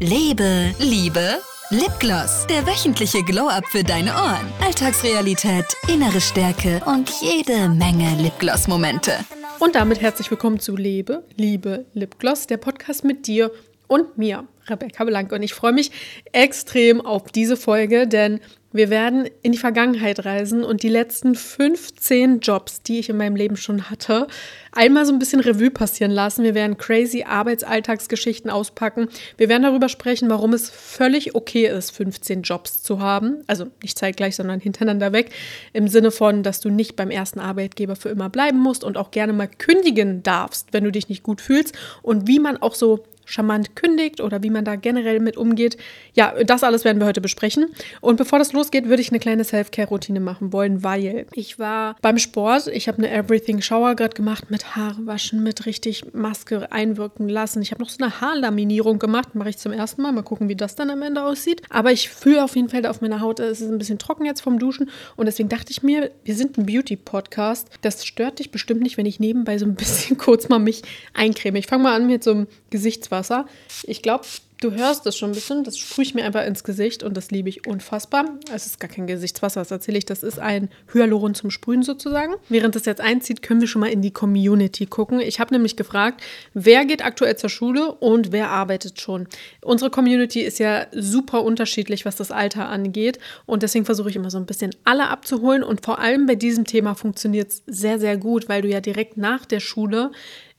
Lebe, Liebe, Lipgloss. Der wöchentliche Glow-Up für deine Ohren. Alltagsrealität, innere Stärke und jede Menge Lipgloss-Momente. Und damit herzlich willkommen zu Lebe, Liebe, Lipgloss, der Podcast mit dir und mir, Rebecca Blanke. Und ich freue mich extrem auf diese Folge, denn wir werden in die Vergangenheit reisen und die letzten 15 Jobs, die ich in meinem Leben schon hatte, einmal so ein bisschen Revue passieren lassen. Wir werden crazy Arbeitsalltagsgeschichten auspacken. Wir werden darüber sprechen, warum es völlig okay ist, 15 Jobs zu haben. Also nicht zeitgleich, sondern hintereinander weg. Im Sinne von, dass du nicht beim ersten Arbeitgeber für immer bleiben musst und auch gerne mal kündigen darfst, wenn du dich nicht gut fühlst. Und wie man auch so charmant kündigt oder wie man da generell mit umgeht. Ja, das alles werden wir heute besprechen. Und bevor das losgeht, würde ich eine kleine Self-Care-Routine machen wollen, weil ich war beim Sport. Ich habe eine Everything Shower gerade gemacht mit Haare waschen, mit richtig Maske einwirken lassen. Ich habe noch so eine Haarlaminierung gemacht, mache ich zum ersten Mal. Mal gucken, wie das dann am Ende aussieht. Aber ich fühle auf jeden Fall auf meiner Haut, es ist ein bisschen trocken jetzt vom Duschen. Und deswegen dachte ich mir, wir sind ein Beauty-Podcast. Das stört dich bestimmt nicht, wenn ich nebenbei so ein bisschen kurz mal mich eincreme. Ich fange mal an mit so einem Gesichtswasser. Wasser. Ich glaube, du hörst es schon ein bisschen. Das sprühe ich mir einfach ins Gesicht und das liebe ich unfassbar. Es ist gar kein Gesichtswasser, das erzähle ich. Das ist ein Hyaluron zum Sprühen sozusagen. Während das jetzt einzieht, können wir schon mal in die Community gucken. Ich habe nämlich gefragt, wer geht aktuell zur Schule und wer arbeitet schon. Unsere Community ist ja super unterschiedlich, was das Alter angeht. Und deswegen versuche ich immer so ein bisschen alle abzuholen. Und vor allem bei diesem Thema funktioniert es sehr, sehr gut, weil du ja direkt nach der Schule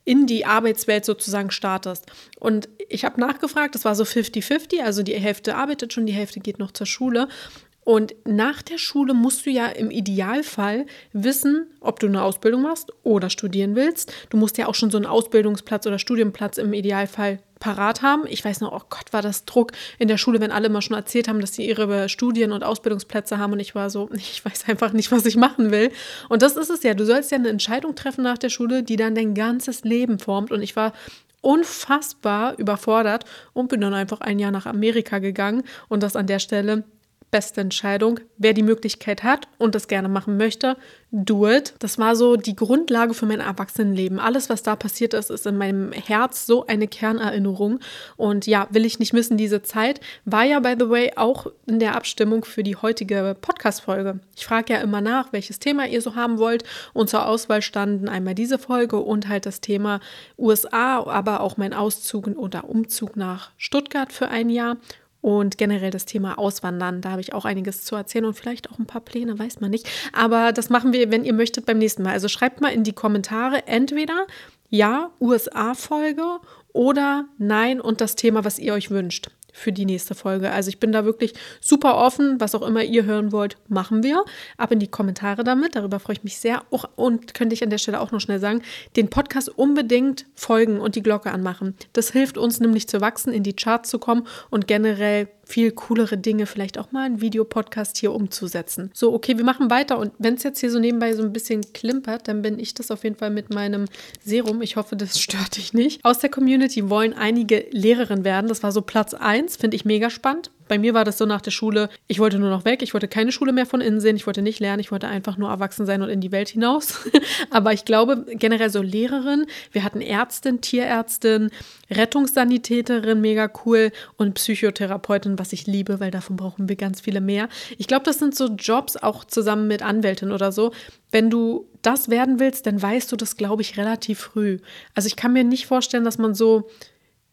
in die Arbeitswelt sozusagen startest. Und ich habe nachgefragt, das war so 50-50, also die Hälfte arbeitet schon, die Hälfte geht noch zur Schule. Und nach der Schule musst du ja im Idealfall wissen, ob du eine Ausbildung machst oder studieren willst. Du musst ja auch schon so einen Ausbildungsplatz oder Studienplatz im Idealfall parat haben. Ich weiß noch, oh Gott, war das Druck in der Schule, wenn alle immer schon erzählt haben, dass sie ihre Studien- und Ausbildungsplätze haben und ich war so, ich weiß einfach nicht, was ich machen will. Und das ist es ja. Du sollst ja eine Entscheidung treffen nach der Schule, die dann dein ganzes Leben formt. Und ich war unfassbar überfordert und bin dann einfach ein Jahr nach Amerika gegangen und das an der Stelle beste Entscheidung. Wer die Möglichkeit hat und das gerne machen möchte, do it. Das war so die Grundlage für mein Erwachsenenleben. Alles, was da passiert ist, ist in meinem Herz so eine Kernerinnerung. Und ja, will ich nicht missen, diese Zeit war ja, by the way, auch in der Abstimmung für die heutige Podcast-Folge. Ich frage ja immer nach, welches Thema ihr so haben wollt. Und zur Auswahl standen einmal diese Folge und halt das Thema USA, aber auch mein Auszug oder Umzug nach Stuttgart für ein Jahr und generell das Thema Auswandern, da habe ich auch einiges zu erzählen und vielleicht auch ein paar Pläne, weiß man nicht. Aber das machen wir, wenn ihr möchtet, beim nächsten Mal. Also schreibt mal in die Kommentare entweder ja, USA-Folge oder nein und das Thema, was ihr euch wünscht für die nächste Folge. Also ich bin da wirklich super offen, was auch immer ihr hören wollt, machen wir. Ab in die Kommentare damit, darüber freue ich mich sehr. Und könnte ich an der Stelle auch noch schnell sagen, den Podcast unbedingt folgen und die Glocke anmachen. Das hilft uns nämlich zu wachsen, in die Charts zu kommen und generell viel coolere Dinge, vielleicht auch mal einen Videopodcast hier umzusetzen. So, okay, wir machen weiter und wenn es jetzt hier so nebenbei so ein bisschen klimpert, dann bin ich das auf jeden Fall mit meinem Serum. Ich hoffe, das stört dich nicht. Aus der Community wollen einige Lehrerin werden. Das war so Platz 1, finde ich mega spannend. Bei mir war das so nach der Schule, ich wollte nur noch weg, ich wollte keine Schule mehr von innen sehen, ich wollte nicht lernen, ich wollte einfach nur erwachsen sein und in die Welt hinaus. Aber ich glaube generell so Lehrerin, wir hatten Ärztin, Tierärztin, Rettungssanitäterin, mega cool und Psychotherapeutin, was ich liebe, weil davon brauchen wir ganz viele mehr. Ich glaube, das sind so Jobs auch zusammen mit Anwältin oder so. Wenn du das werden willst, dann weißt du das, glaube ich, relativ früh. Also ich kann mir nicht vorstellen, dass man so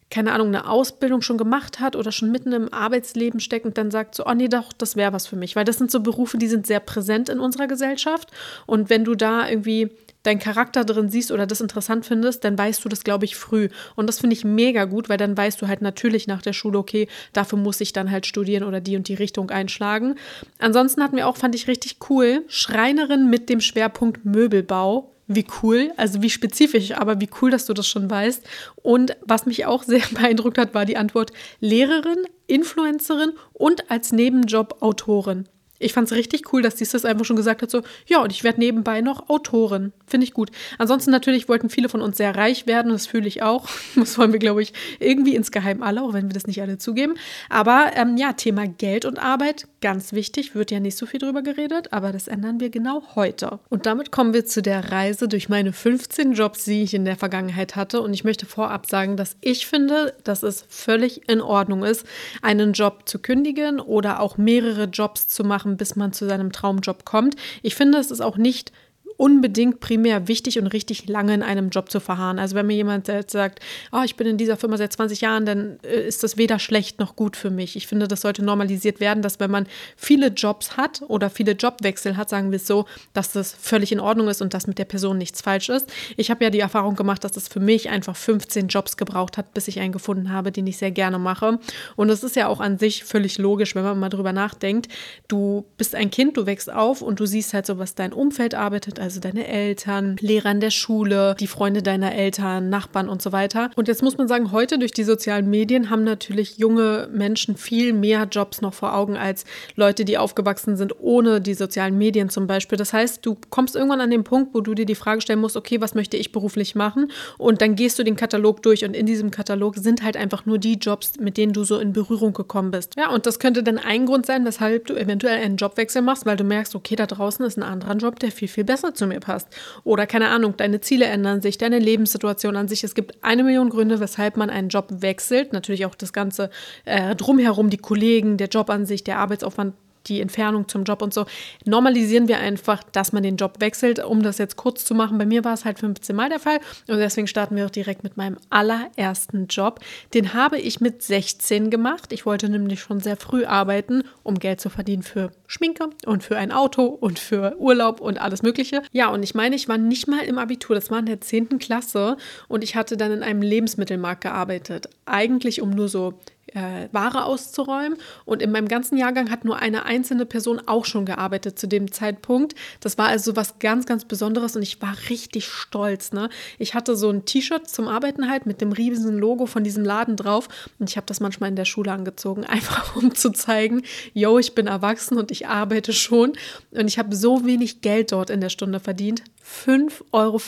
keine Ahnung, eine Ausbildung schon gemacht hat oder schon mitten im Arbeitsleben steckt und dann sagt so, oh nee, doch, das wäre was für mich. Weil das sind so Berufe, die sind sehr präsent in unserer Gesellschaft. Und wenn du da irgendwie deinen Charakter drin siehst oder das interessant findest, dann weißt du das, glaube ich, früh. Und das finde ich mega gut, weil dann weißt du halt natürlich nach der Schule, okay, dafür muss ich dann halt studieren oder die und die Richtung einschlagen. Ansonsten hatten wir auch, fand ich richtig cool, Schreinerin mit dem Schwerpunkt Möbelbau wie cool, also wie spezifisch, aber wie cool, dass du das schon weißt. Und was mich auch sehr beeindruckt hat, war die Antwort Lehrerin, Influencerin und als Nebenjob Autorin. Ich fand es richtig cool, dass sie das einfach schon gesagt hat, so, ja, und ich werde nebenbei noch Autorin. Finde ich gut. Ansonsten natürlich wollten viele von uns sehr reich werden, das fühle ich auch. Das wollen wir, glaube ich, irgendwie insgeheim alle, auch wenn wir das nicht alle zugeben. Aber ähm, ja, Thema Geld und Arbeit, ganz wichtig, wird ja nicht so viel drüber geredet, aber das ändern wir genau heute. Und damit kommen wir zu der Reise durch meine 15 Jobs, die ich in der Vergangenheit hatte. Und ich möchte vorab sagen, dass ich finde, dass es völlig in Ordnung ist, einen Job zu kündigen oder auch mehrere Jobs zu machen machen, bis man zu seinem Traumjob kommt. Ich finde, es ist auch nicht unbedingt primär wichtig und richtig lange in einem Job zu verharren. Also wenn mir jemand sagt, oh, ich bin in dieser Firma seit 20 Jahren, dann äh, ist das weder schlecht noch gut für mich. Ich finde, das sollte normalisiert werden, dass wenn man viele Jobs hat oder viele Jobwechsel hat, sagen wir es so, dass das völlig in Ordnung ist und dass mit der Person nichts falsch ist. Ich habe ja die Erfahrung gemacht, dass es für mich einfach 15 Jobs gebraucht hat, bis ich einen gefunden habe, den ich sehr gerne mache. Und es ist ja auch an sich völlig logisch, wenn man mal drüber nachdenkt. Du bist ein Kind, du wächst auf und du siehst halt so, was dein Umfeld arbeitet, also deine Eltern, Lehrer in der Schule, die Freunde deiner Eltern, Nachbarn und so weiter. Und jetzt muss man sagen, heute durch die sozialen Medien haben natürlich junge Menschen viel mehr Jobs noch vor Augen als Leute, die aufgewachsen sind ohne die sozialen Medien zum Beispiel. Das heißt, du kommst irgendwann an den Punkt, wo du dir die Frage stellen musst, okay, was möchte ich beruflich machen? Und dann gehst du den Katalog durch und in diesem Katalog sind halt einfach nur die Jobs, mit denen du so in Berührung gekommen bist. Ja, und das könnte dann ein Grund sein, weshalb du eventuell einen Jobwechsel machst, weil du merkst, okay, da draußen ist ein anderer Job, der viel, viel besser zu mir passt. Oder keine Ahnung, deine Ziele ändern sich, deine Lebenssituation an sich. Es gibt eine Million Gründe, weshalb man einen Job wechselt. Natürlich auch das Ganze äh, drumherum, die Kollegen, der Job an sich, der Arbeitsaufwand die Entfernung zum Job und so, normalisieren wir einfach, dass man den Job wechselt. Um das jetzt kurz zu machen, bei mir war es halt 15 Mal der Fall und deswegen starten wir auch direkt mit meinem allerersten Job. Den habe ich mit 16 gemacht. Ich wollte nämlich schon sehr früh arbeiten, um Geld zu verdienen für Schminke und für ein Auto und für Urlaub und alles Mögliche. Ja, und ich meine, ich war nicht mal im Abitur, das war in der 10. Klasse und ich hatte dann in einem Lebensmittelmarkt gearbeitet. Eigentlich um nur so äh, Ware auszuräumen. Und in meinem ganzen Jahrgang hat nur eine einzelne Person auch schon gearbeitet zu dem Zeitpunkt. Das war also was ganz, ganz Besonderes und ich war richtig stolz. Ne? Ich hatte so ein T-Shirt zum Arbeiten halt mit dem riesigen Logo von diesem Laden drauf und ich habe das manchmal in der Schule angezogen, einfach um zu zeigen, yo, ich bin erwachsen und ich arbeite schon. Und ich habe so wenig Geld dort in der Stunde verdient. 5,50 Euro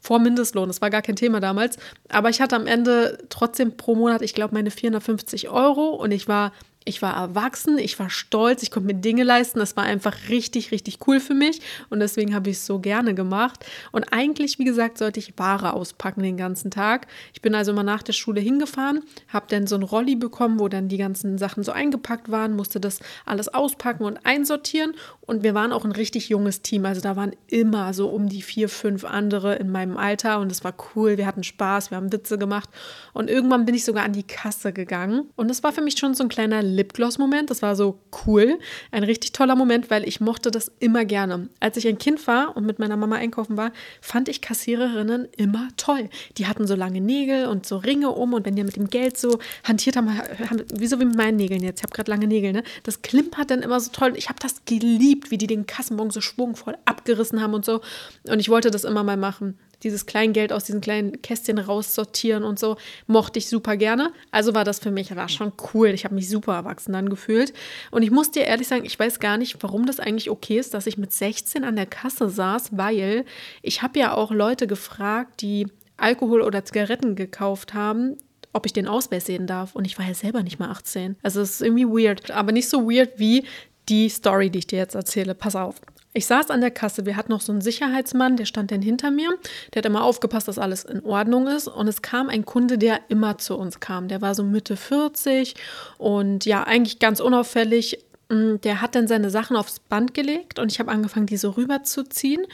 vor Mindestlohn. Das war gar kein Thema damals. Aber ich hatte am Ende trotzdem pro Monat, ich glaube, meine 450 Euro und ich war ich war erwachsen, ich war stolz, ich konnte mir Dinge leisten. Das war einfach richtig, richtig cool für mich und deswegen habe ich es so gerne gemacht. Und eigentlich, wie gesagt, sollte ich Ware auspacken den ganzen Tag. Ich bin also mal nach der Schule hingefahren, habe dann so ein Rolli bekommen, wo dann die ganzen Sachen so eingepackt waren, musste das alles auspacken und einsortieren. Und wir waren auch ein richtig junges Team. Also da waren immer so um die vier, fünf andere in meinem Alter und es war cool. Wir hatten Spaß, wir haben Witze gemacht. Und irgendwann bin ich sogar an die Kasse gegangen. Und es war für mich schon so ein kleiner Lipgloss-Moment. Das war so cool. Ein richtig toller Moment, weil ich mochte das immer gerne. Als ich ein Kind war und mit meiner Mama einkaufen war, fand ich Kassiererinnen immer toll. Die hatten so lange Nägel und so Ringe um und wenn die mit dem Geld so hantiert haben, haben wie so wie mit meinen Nägeln jetzt. Ich habe gerade lange Nägel, ne? Das klimpert dann immer so toll. Ich habe das geliebt, wie die den Kassenbon so schwungvoll abgerissen haben und so. Und ich wollte das immer mal machen dieses Kleingeld aus diesen kleinen Kästchen raussortieren und so, mochte ich super gerne. Also war das für mich, war schon cool. Ich habe mich super erwachsen dann gefühlt. Und ich muss dir ehrlich sagen, ich weiß gar nicht, warum das eigentlich okay ist, dass ich mit 16 an der Kasse saß, weil ich habe ja auch Leute gefragt, die Alkohol oder Zigaretten gekauft haben, ob ich den Ausweis sehen darf. Und ich war ja selber nicht mal 18. Also es ist irgendwie weird. Aber nicht so weird wie die Story, die ich dir jetzt erzähle. Pass auf. Ich saß an der Kasse, wir hatten noch so einen Sicherheitsmann, der stand dann hinter mir, der hat immer aufgepasst, dass alles in Ordnung ist und es kam ein Kunde, der immer zu uns kam. Der war so Mitte 40 und ja, eigentlich ganz unauffällig. Mm, der hat dann seine Sachen aufs Band gelegt und ich habe angefangen, die so rüberzuziehen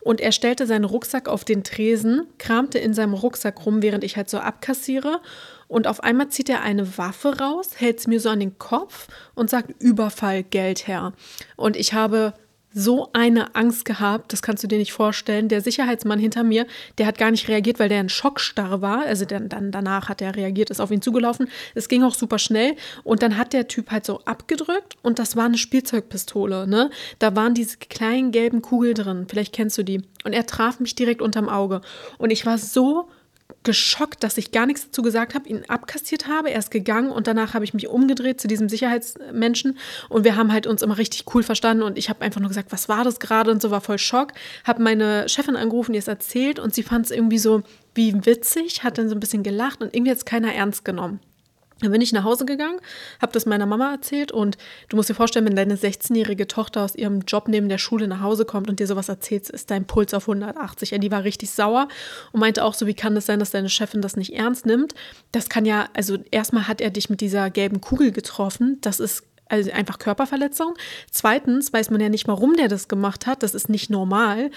und er stellte seinen Rucksack auf den Tresen, kramte in seinem Rucksack rum, während ich halt so abkassiere und auf einmal zieht er eine Waffe raus, hält es mir so an den Kopf und sagt Überfall, Geld her. Und ich habe so eine Angst gehabt, das kannst du dir nicht vorstellen. Der Sicherheitsmann hinter mir, der hat gar nicht reagiert, weil der in Schockstarre war. Also dann, dann danach hat er reagiert, ist auf ihn zugelaufen. Es ging auch super schnell und dann hat der Typ halt so abgedrückt und das war eine Spielzeugpistole, ne? Da waren diese kleinen gelben Kugeln drin. Vielleicht kennst du die. Und er traf mich direkt unterm Auge und ich war so geschockt, dass ich gar nichts dazu gesagt habe, ihn abkassiert habe. Er ist gegangen und danach habe ich mich umgedreht zu diesem Sicherheitsmenschen und wir haben halt uns immer richtig cool verstanden und ich habe einfach nur gesagt, was war das gerade und so war voll Schock. Habe meine Chefin angerufen, die es erzählt und sie fand es irgendwie so wie witzig, hat dann so ein bisschen gelacht und irgendwie hat es keiner ernst genommen. Dann bin ich nach Hause gegangen, habe das meiner Mama erzählt und du musst dir vorstellen, wenn deine 16-jährige Tochter aus ihrem Job neben der Schule nach Hause kommt und dir sowas erzählt, ist dein Puls auf 180. Ja, die war richtig sauer und meinte auch so, wie kann das sein, dass deine Chefin das nicht ernst nimmt? Das kann ja, also erstmal hat er dich mit dieser gelben Kugel getroffen, das ist also einfach Körperverletzung. Zweitens weiß man ja nicht, warum der das gemacht hat. Das ist nicht normal.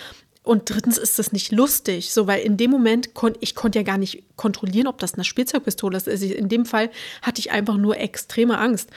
Und drittens ist das nicht lustig, so weil in dem Moment konnte ich konnte ja gar nicht kontrollieren, ob das eine Spielzeugpistole ist. Also in dem Fall hatte ich einfach nur extreme Angst.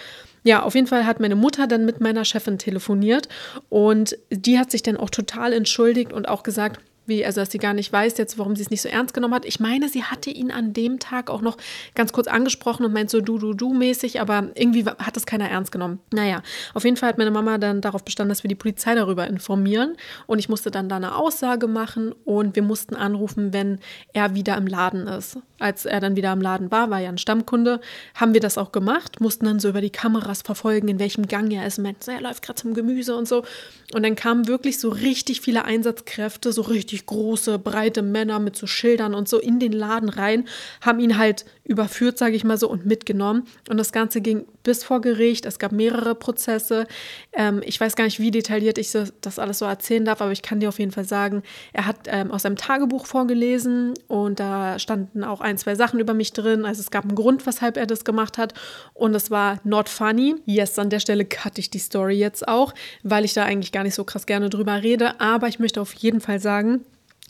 Ja, auf jeden Fall hat meine Mutter dann mit meiner Chefin telefoniert und die hat sich dann auch total entschuldigt und auch gesagt, wie, also dass sie gar nicht weiß jetzt, warum sie es nicht so ernst genommen hat. Ich meine, sie hatte ihn an dem Tag auch noch ganz kurz angesprochen und meint so du, du, du mäßig, aber irgendwie hat es keiner ernst genommen. Naja, auf jeden Fall hat meine Mama dann darauf bestanden, dass wir die Polizei darüber informieren und ich musste dann da eine Aussage machen und wir mussten anrufen, wenn er wieder im Laden ist. Als er dann wieder im Laden war, war ja ein Stammkunde, haben wir das auch gemacht, mussten dann so über die Kameras verfolgen, in welchem Gang er ist. Und meinten, so, er läuft gerade zum Gemüse und so. Und dann kamen wirklich so richtig viele Einsatzkräfte, so richtig richtig große, breite Männer mit so Schildern und so in den Laden rein, haben ihn halt überführt, sage ich mal so, und mitgenommen. Und das Ganze ging bis vor Gericht. Es gab mehrere Prozesse. Ähm, ich weiß gar nicht, wie detailliert ich das alles so erzählen darf, aber ich kann dir auf jeden Fall sagen, er hat ähm, aus seinem Tagebuch vorgelesen und da standen auch ein, zwei Sachen über mich drin. Also es gab einen Grund, weshalb er das gemacht hat. Und es war not funny. Yes, an der Stelle cutte ich die Story jetzt auch, weil ich da eigentlich gar nicht so krass gerne drüber rede. Aber ich möchte auf jeden Fall sagen,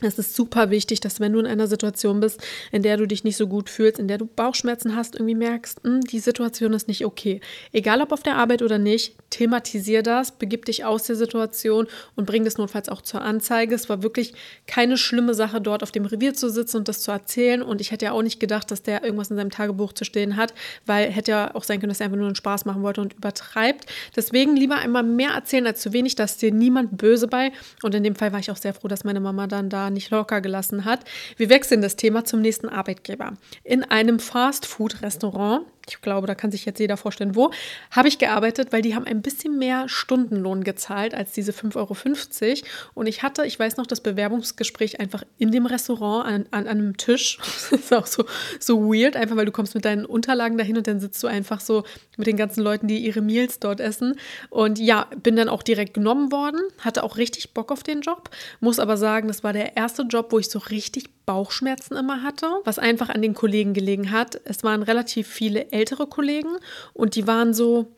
es ist super wichtig, dass wenn du in einer Situation bist, in der du dich nicht so gut fühlst, in der du Bauchschmerzen hast, irgendwie merkst, hm, die Situation ist nicht okay. Egal ob auf der Arbeit oder nicht, thematisier das, begib dich aus der Situation und bring das notfalls auch zur Anzeige. Es war wirklich keine schlimme Sache, dort auf dem Revier zu sitzen und das zu erzählen. Und ich hätte ja auch nicht gedacht, dass der irgendwas in seinem Tagebuch zu stehen hat, weil hätte ja auch sein können, dass er einfach nur einen Spaß machen wollte und übertreibt. Deswegen lieber einmal mehr erzählen als zu wenig, dass dir niemand böse bei. Und in dem Fall war ich auch sehr froh, dass meine Mama dann da nicht locker gelassen hat. Wir wechseln das Thema zum nächsten Arbeitgeber. In einem Fast-Food-Restaurant ich glaube, da kann sich jetzt jeder vorstellen, wo, habe ich gearbeitet, weil die haben ein bisschen mehr Stundenlohn gezahlt als diese 5,50 Euro. Und ich hatte, ich weiß noch, das Bewerbungsgespräch einfach in dem Restaurant an, an, an einem Tisch. das ist auch so, so weird, einfach weil du kommst mit deinen Unterlagen dahin und dann sitzt du einfach so mit den ganzen Leuten, die ihre Meals dort essen. Und ja, bin dann auch direkt genommen worden, hatte auch richtig Bock auf den Job, muss aber sagen, das war der erste Job, wo ich so richtig Bauchschmerzen immer hatte, was einfach an den Kollegen gelegen hat. Es waren relativ viele ältere Kollegen und die waren so,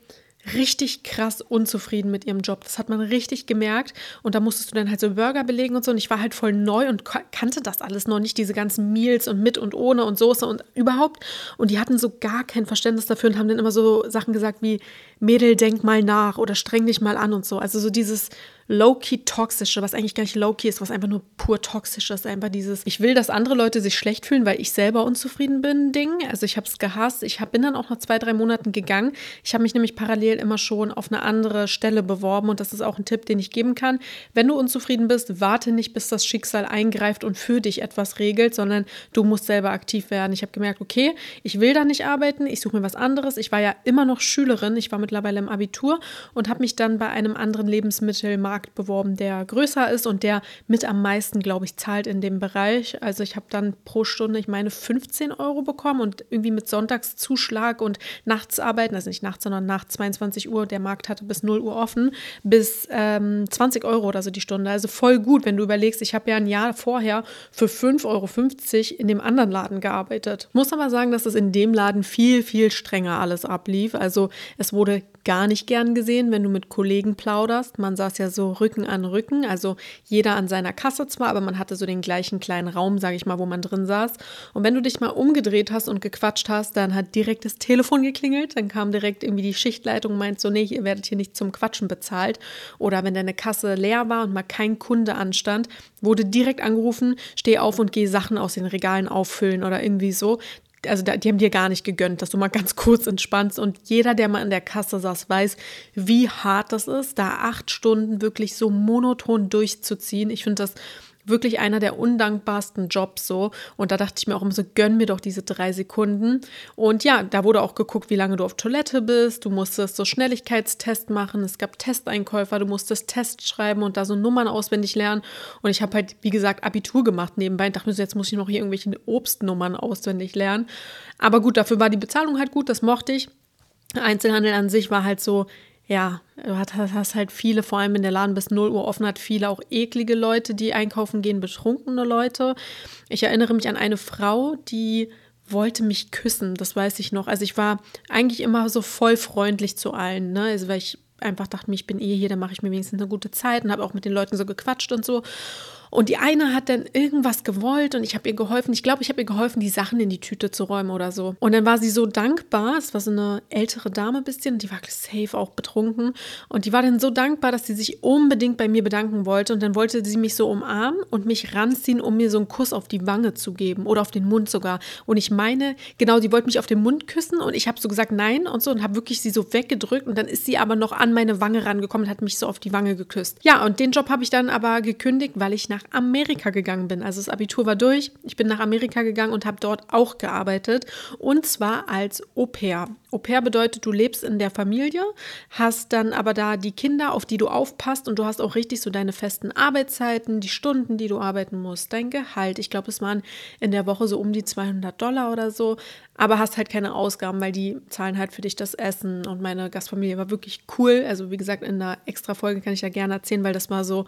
richtig krass unzufrieden mit ihrem Job. Das hat man richtig gemerkt. Und da musstest du dann halt so Burger belegen und so. Und ich war halt voll neu und kannte das alles noch nicht, diese ganzen Meals und mit und ohne und Soße und überhaupt. Und die hatten so gar kein Verständnis dafür und haben dann immer so Sachen gesagt wie, Mädel, denk mal nach oder streng dich mal an und so. Also so dieses low-key toxische, was eigentlich gar nicht low-key ist, was einfach nur pur toxisch ist. Einfach dieses, ich will, dass andere Leute sich schlecht fühlen, weil ich selber unzufrieden bin, Ding. Also ich habe es gehasst. Ich hab, bin dann auch nach zwei, drei Monaten gegangen. Ich habe mich nämlich parallel immer schon auf eine andere Stelle beworben und das ist auch ein Tipp, den ich geben kann. Wenn du unzufrieden bist, warte nicht, bis das Schicksal eingreift und für dich etwas regelt, sondern du musst selber aktiv werden. Ich habe gemerkt, okay, ich will da nicht arbeiten, ich suche mir was anderes. Ich war ja immer noch Schülerin, ich war mittlerweile im Abitur und habe mich dann bei einem anderen Lebensmittelmarkt Markt beworben, der größer ist und der mit am meisten, glaube ich, zahlt in dem Bereich. Also ich habe dann pro Stunde, ich meine, 15 Euro bekommen und irgendwie mit Sonntagszuschlag und nachts arbeiten, also nicht nachts, sondern nach 22 Uhr, der Markt hatte bis 0 Uhr offen, bis ähm, 20 Euro oder so die Stunde. Also voll gut, wenn du überlegst, ich habe ja ein Jahr vorher für 5,50 Euro in dem anderen Laden gearbeitet. Muss aber sagen, dass es in dem Laden viel, viel strenger alles ablief. Also es wurde gar nicht gern gesehen, wenn du mit Kollegen plauderst. Man saß ja so Rücken an Rücken, also jeder an seiner Kasse zwar, aber man hatte so den gleichen kleinen Raum, sage ich mal, wo man drin saß. Und wenn du dich mal umgedreht hast und gequatscht hast, dann hat direkt das Telefon geklingelt, dann kam direkt irgendwie die Schichtleitung und meint so, nee, ihr werdet hier nicht zum Quatschen bezahlt. Oder wenn deine Kasse leer war und mal kein Kunde anstand, wurde direkt angerufen, steh auf und geh Sachen aus den Regalen auffüllen oder irgendwie so also die haben dir gar nicht gegönnt, dass du mal ganz kurz entspannst. Und jeder, der mal in der Kasse saß, weiß, wie hart das ist, da acht Stunden wirklich so monoton durchzuziehen. Ich finde das wirklich einer der undankbarsten Jobs so. Und da dachte ich mir auch immer so, gönn mir doch diese drei Sekunden. Und ja, da wurde auch geguckt, wie lange du auf Toilette bist. Du musstest so Schnelligkeitstest machen. Es gab Testeinkäufer. Du musstest Tests schreiben und da so Nummern auswendig lernen. Und ich habe halt, wie gesagt, Abitur gemacht nebenbei. Ich dachte mir so, jetzt muss ich noch hier irgendwelche Obstnummern auswendig lernen. Aber gut, dafür war die Bezahlung halt gut. Das mochte ich. Einzelhandel an sich war halt so, ja, du hast, halt viele, vor allem in der Laden bis 0 Uhr offen hat, viele auch eklige Leute, die einkaufen gehen, betrunkene Leute. Ich erinnere mich an eine Frau, die wollte mich küssen, das weiß ich noch. Also ich war eigentlich immer so voll freundlich zu allen, ne? Also weil ich einfach dachte, ich bin eh hier, dann mache ich mir wenigstens eine gute Zeit und habe auch mit den Leuten so gequatscht und so. Und die eine hat dann irgendwas gewollt und ich habe ihr geholfen. Ich glaube, ich habe ihr geholfen, die Sachen in die Tüte zu räumen oder so. Und dann war sie so dankbar. Es war so eine ältere Dame ein bisschen, die war safe auch betrunken. Und die war dann so dankbar, dass sie sich unbedingt bei mir bedanken wollte. Und dann wollte sie mich so umarmen und mich ranziehen, um mir so einen Kuss auf die Wange zu geben oder auf den Mund sogar. Und ich meine, genau, die wollte mich auf den Mund küssen und ich habe so gesagt nein und so und habe wirklich sie so weggedrückt. Und dann ist sie aber noch an meine Wange rangekommen und hat mich so auf die Wange geküsst. Ja, und den Job habe ich dann aber gekündigt, weil ich nach Amerika gegangen bin. Also das Abitur war durch. Ich bin nach Amerika gegangen und habe dort auch gearbeitet. Und zwar als Au pair. Au pair bedeutet, du lebst in der Familie, hast dann aber da die Kinder, auf die du aufpasst und du hast auch richtig so deine festen Arbeitszeiten, die Stunden, die du arbeiten musst, dein Gehalt. Ich glaube, es waren in der Woche so um die 200 Dollar oder so, aber hast halt keine Ausgaben, weil die zahlen halt für dich das Essen und meine Gastfamilie war wirklich cool. Also wie gesagt, in einer extra Folge kann ich ja gerne erzählen, weil das war so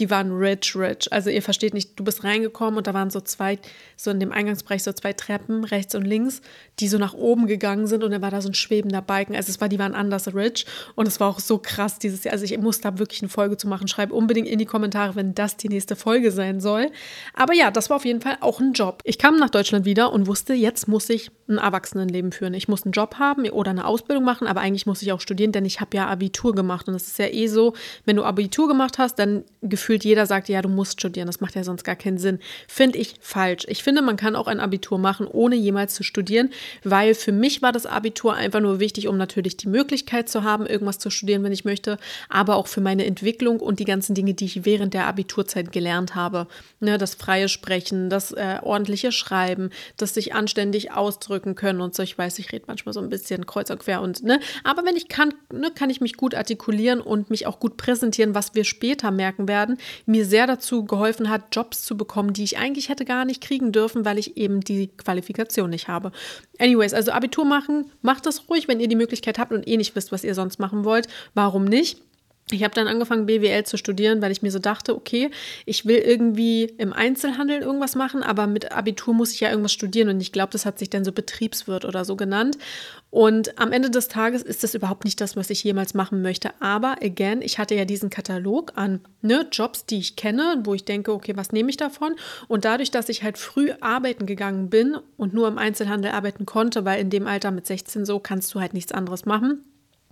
die waren rich, rich. Also ihr versteht nicht, du bist reingekommen und da waren so zwei, so in dem Eingangsbereich so zwei Treppen, rechts und links, die so nach oben gegangen sind und dann war da so ein schwebender Balken. Also es war, die waren anders rich und es war auch so krass dieses Jahr. Also ich muss da wirklich eine Folge zu machen. Schreib unbedingt in die Kommentare, wenn das die nächste Folge sein soll. Aber ja, das war auf jeden Fall auch ein Job. Ich kam nach Deutschland wieder und wusste, jetzt muss ich ein Erwachsenenleben führen. Ich muss einen Job haben oder eine Ausbildung machen, aber eigentlich muss ich auch studieren, denn ich habe ja Abitur gemacht und es ist ja eh so, wenn du Abitur gemacht hast, dann gefühlt jeder sagt, ja, du musst studieren. Das macht ja sonst gar keinen Sinn. Finde ich falsch. Ich finde, man kann auch ein Abitur machen, ohne jemals zu studieren, weil für mich war das Abitur einfach nur wichtig, um natürlich die Möglichkeit zu haben, irgendwas zu studieren, wenn ich möchte, aber auch für meine Entwicklung und die ganzen Dinge, die ich während der Abiturzeit gelernt habe. Ne, das freie Sprechen, das äh, ordentliche Schreiben, das sich anständig ausdrücken können und so. Ich weiß, ich rede manchmal so ein bisschen kreuz und quer und, ne, aber wenn ich kann, ne, kann ich mich gut artikulieren und mich auch gut präsentieren, was wir später merken werden, mir sehr dazu geholfen hat, Jobs zu bekommen, die ich eigentlich hätte gar nicht kriegen dürfen, weil ich eben die Qualifikation nicht habe. Anyways, also Abitur machen, macht das ruhig, wenn ihr die Möglichkeit habt und eh nicht wisst, was ihr sonst machen wollt. Warum nicht? Ich habe dann angefangen, BWL zu studieren, weil ich mir so dachte, okay, ich will irgendwie im Einzelhandel irgendwas machen, aber mit Abitur muss ich ja irgendwas studieren und ich glaube, das hat sich dann so Betriebswirt oder so genannt. Und am Ende des Tages ist das überhaupt nicht das, was ich jemals machen möchte. Aber again, ich hatte ja diesen Katalog an ne, Jobs, die ich kenne, wo ich denke, okay, was nehme ich davon? Und dadurch, dass ich halt früh arbeiten gegangen bin und nur im Einzelhandel arbeiten konnte, weil in dem Alter mit 16 so kannst du halt nichts anderes machen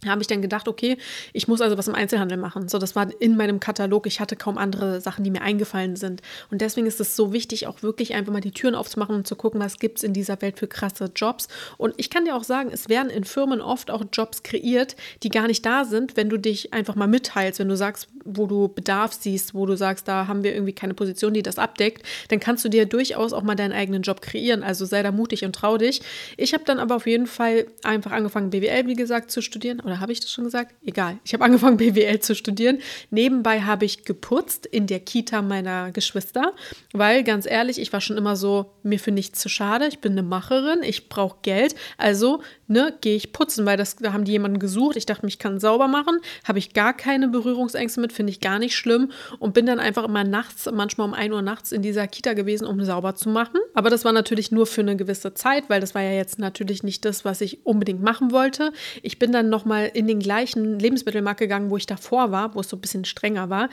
habe ich dann gedacht, okay, ich muss also was im Einzelhandel machen. So, das war in meinem Katalog. Ich hatte kaum andere Sachen, die mir eingefallen sind. Und deswegen ist es so wichtig, auch wirklich einfach mal die Türen aufzumachen und zu gucken, was gibt es in dieser Welt für krasse Jobs. Und ich kann dir auch sagen, es werden in Firmen oft auch Jobs kreiert, die gar nicht da sind, wenn du dich einfach mal mitteilst, wenn du sagst, wo du Bedarf siehst, wo du sagst, da haben wir irgendwie keine Position, die das abdeckt, dann kannst du dir durchaus auch mal deinen eigenen Job kreieren. Also sei da mutig und trau dich. Ich habe dann aber auf jeden Fall einfach angefangen, BWL, wie gesagt, zu studieren oder habe ich das schon gesagt? Egal. Ich habe angefangen, BWL zu studieren. Nebenbei habe ich geputzt in der Kita meiner Geschwister, weil ganz ehrlich, ich war schon immer so, mir für nichts zu schade. Ich bin eine Macherin, ich brauche Geld. Also, ne, gehe ich putzen, weil das, da haben die jemanden gesucht. Ich dachte, ich kann sauber machen. Habe ich gar keine Berührungsängste mit, finde ich gar nicht schlimm. Und bin dann einfach immer nachts, manchmal um 1 Uhr nachts in dieser Kita gewesen, um sauber zu machen. Aber das war natürlich nur für eine gewisse Zeit, weil das war ja jetzt natürlich nicht das, was ich unbedingt machen wollte. Ich bin dann nochmal in den gleichen Lebensmittelmarkt gegangen, wo ich davor war, wo es so ein bisschen strenger war.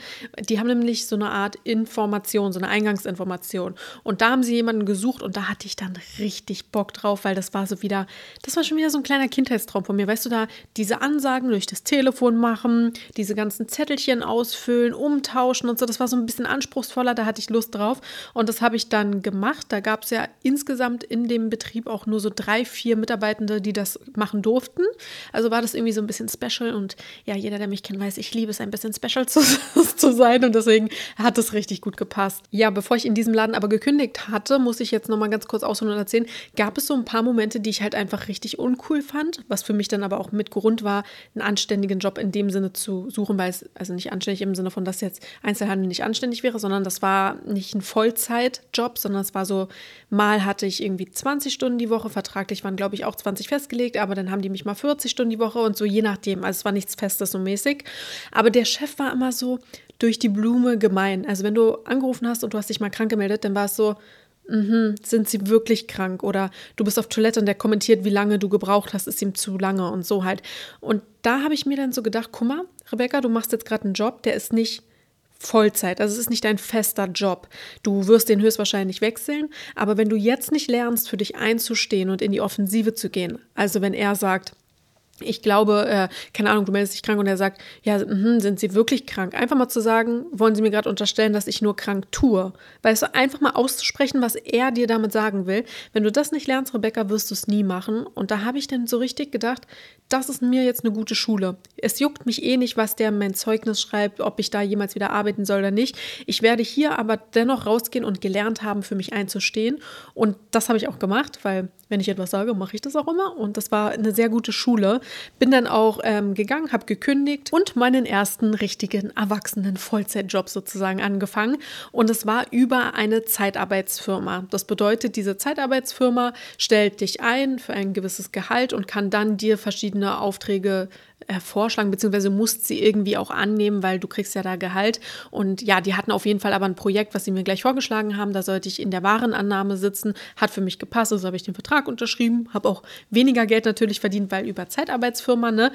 Die haben nämlich so eine Art Information, so eine Eingangsinformation. Und da haben sie jemanden gesucht und da hatte ich dann richtig Bock drauf, weil das war so wieder, das war schon wieder so ein kleiner Kindheitstraum von mir. Weißt du, da diese Ansagen durch das Telefon machen, diese ganzen Zettelchen ausfüllen, umtauschen und so, das war so ein bisschen anspruchsvoller, da hatte ich Lust drauf. Und das habe ich dann gemacht. Da gab es ja insgesamt in dem Betrieb auch nur so drei, vier Mitarbeitende, die das machen durften. Also war das irgendwie so so ein bisschen special und ja, jeder, der mich kennt, weiß, ich liebe es, ein bisschen special zu, zu sein und deswegen hat es richtig gut gepasst. Ja, bevor ich in diesem Laden aber gekündigt hatte, muss ich jetzt nochmal ganz kurz ausholen und erzählen, gab es so ein paar Momente, die ich halt einfach richtig uncool fand, was für mich dann aber auch mit Grund war, einen anständigen Job in dem Sinne zu suchen, weil es, also nicht anständig im Sinne von, dass jetzt Einzelhandel nicht anständig wäre, sondern das war nicht ein Vollzeitjob, sondern es war so, mal hatte ich irgendwie 20 Stunden die Woche, vertraglich waren glaube ich auch 20 festgelegt, aber dann haben die mich mal 40 Stunden die Woche und so je nachdem, also es war nichts Festes so mäßig. Aber der Chef war immer so durch die Blume gemein. Also wenn du angerufen hast und du hast dich mal krank gemeldet, dann war es so, Mhm, sind sie wirklich krank? Oder du bist auf Toilette und der kommentiert, wie lange du gebraucht hast, ist ihm zu lange und so halt. Und da habe ich mir dann so gedacht, guck mal, Rebecca, du machst jetzt gerade einen Job, der ist nicht Vollzeit, also es ist nicht dein fester Job. Du wirst den höchstwahrscheinlich wechseln, aber wenn du jetzt nicht lernst, für dich einzustehen und in die Offensive zu gehen, also wenn er sagt, ich glaube, äh, keine Ahnung, du meldest dich krank und er sagt, ja, mh, sind Sie wirklich krank? Einfach mal zu sagen, wollen Sie mir gerade unterstellen, dass ich nur krank tue? Weißt du, einfach mal auszusprechen, was er dir damit sagen will. Wenn du das nicht lernst, Rebecca, wirst du es nie machen. Und da habe ich dann so richtig gedacht, das ist mir jetzt eine gute Schule. Es juckt mich eh nicht, was der in mein Zeugnis schreibt, ob ich da jemals wieder arbeiten soll oder nicht. Ich werde hier aber dennoch rausgehen und gelernt haben, für mich einzustehen. Und das habe ich auch gemacht, weil wenn ich etwas sage, mache ich das auch immer. Und das war eine sehr gute Schule. Bin dann auch ähm, gegangen, habe gekündigt und meinen ersten richtigen erwachsenen Vollzeitjob sozusagen angefangen. Und es war über eine Zeitarbeitsfirma. Das bedeutet, diese Zeitarbeitsfirma stellt dich ein für ein gewisses Gehalt und kann dann dir verschiedene Aufträge vorschlagen, beziehungsweise musst sie irgendwie auch annehmen, weil du kriegst ja da Gehalt. Und ja, die hatten auf jeden Fall aber ein Projekt, was sie mir gleich vorgeschlagen haben. Da sollte ich in der Warenannahme sitzen. Hat für mich gepasst, also habe ich den Vertrag unterschrieben. Habe auch weniger Geld natürlich verdient, weil über Zeitarbeitsfirma, ne?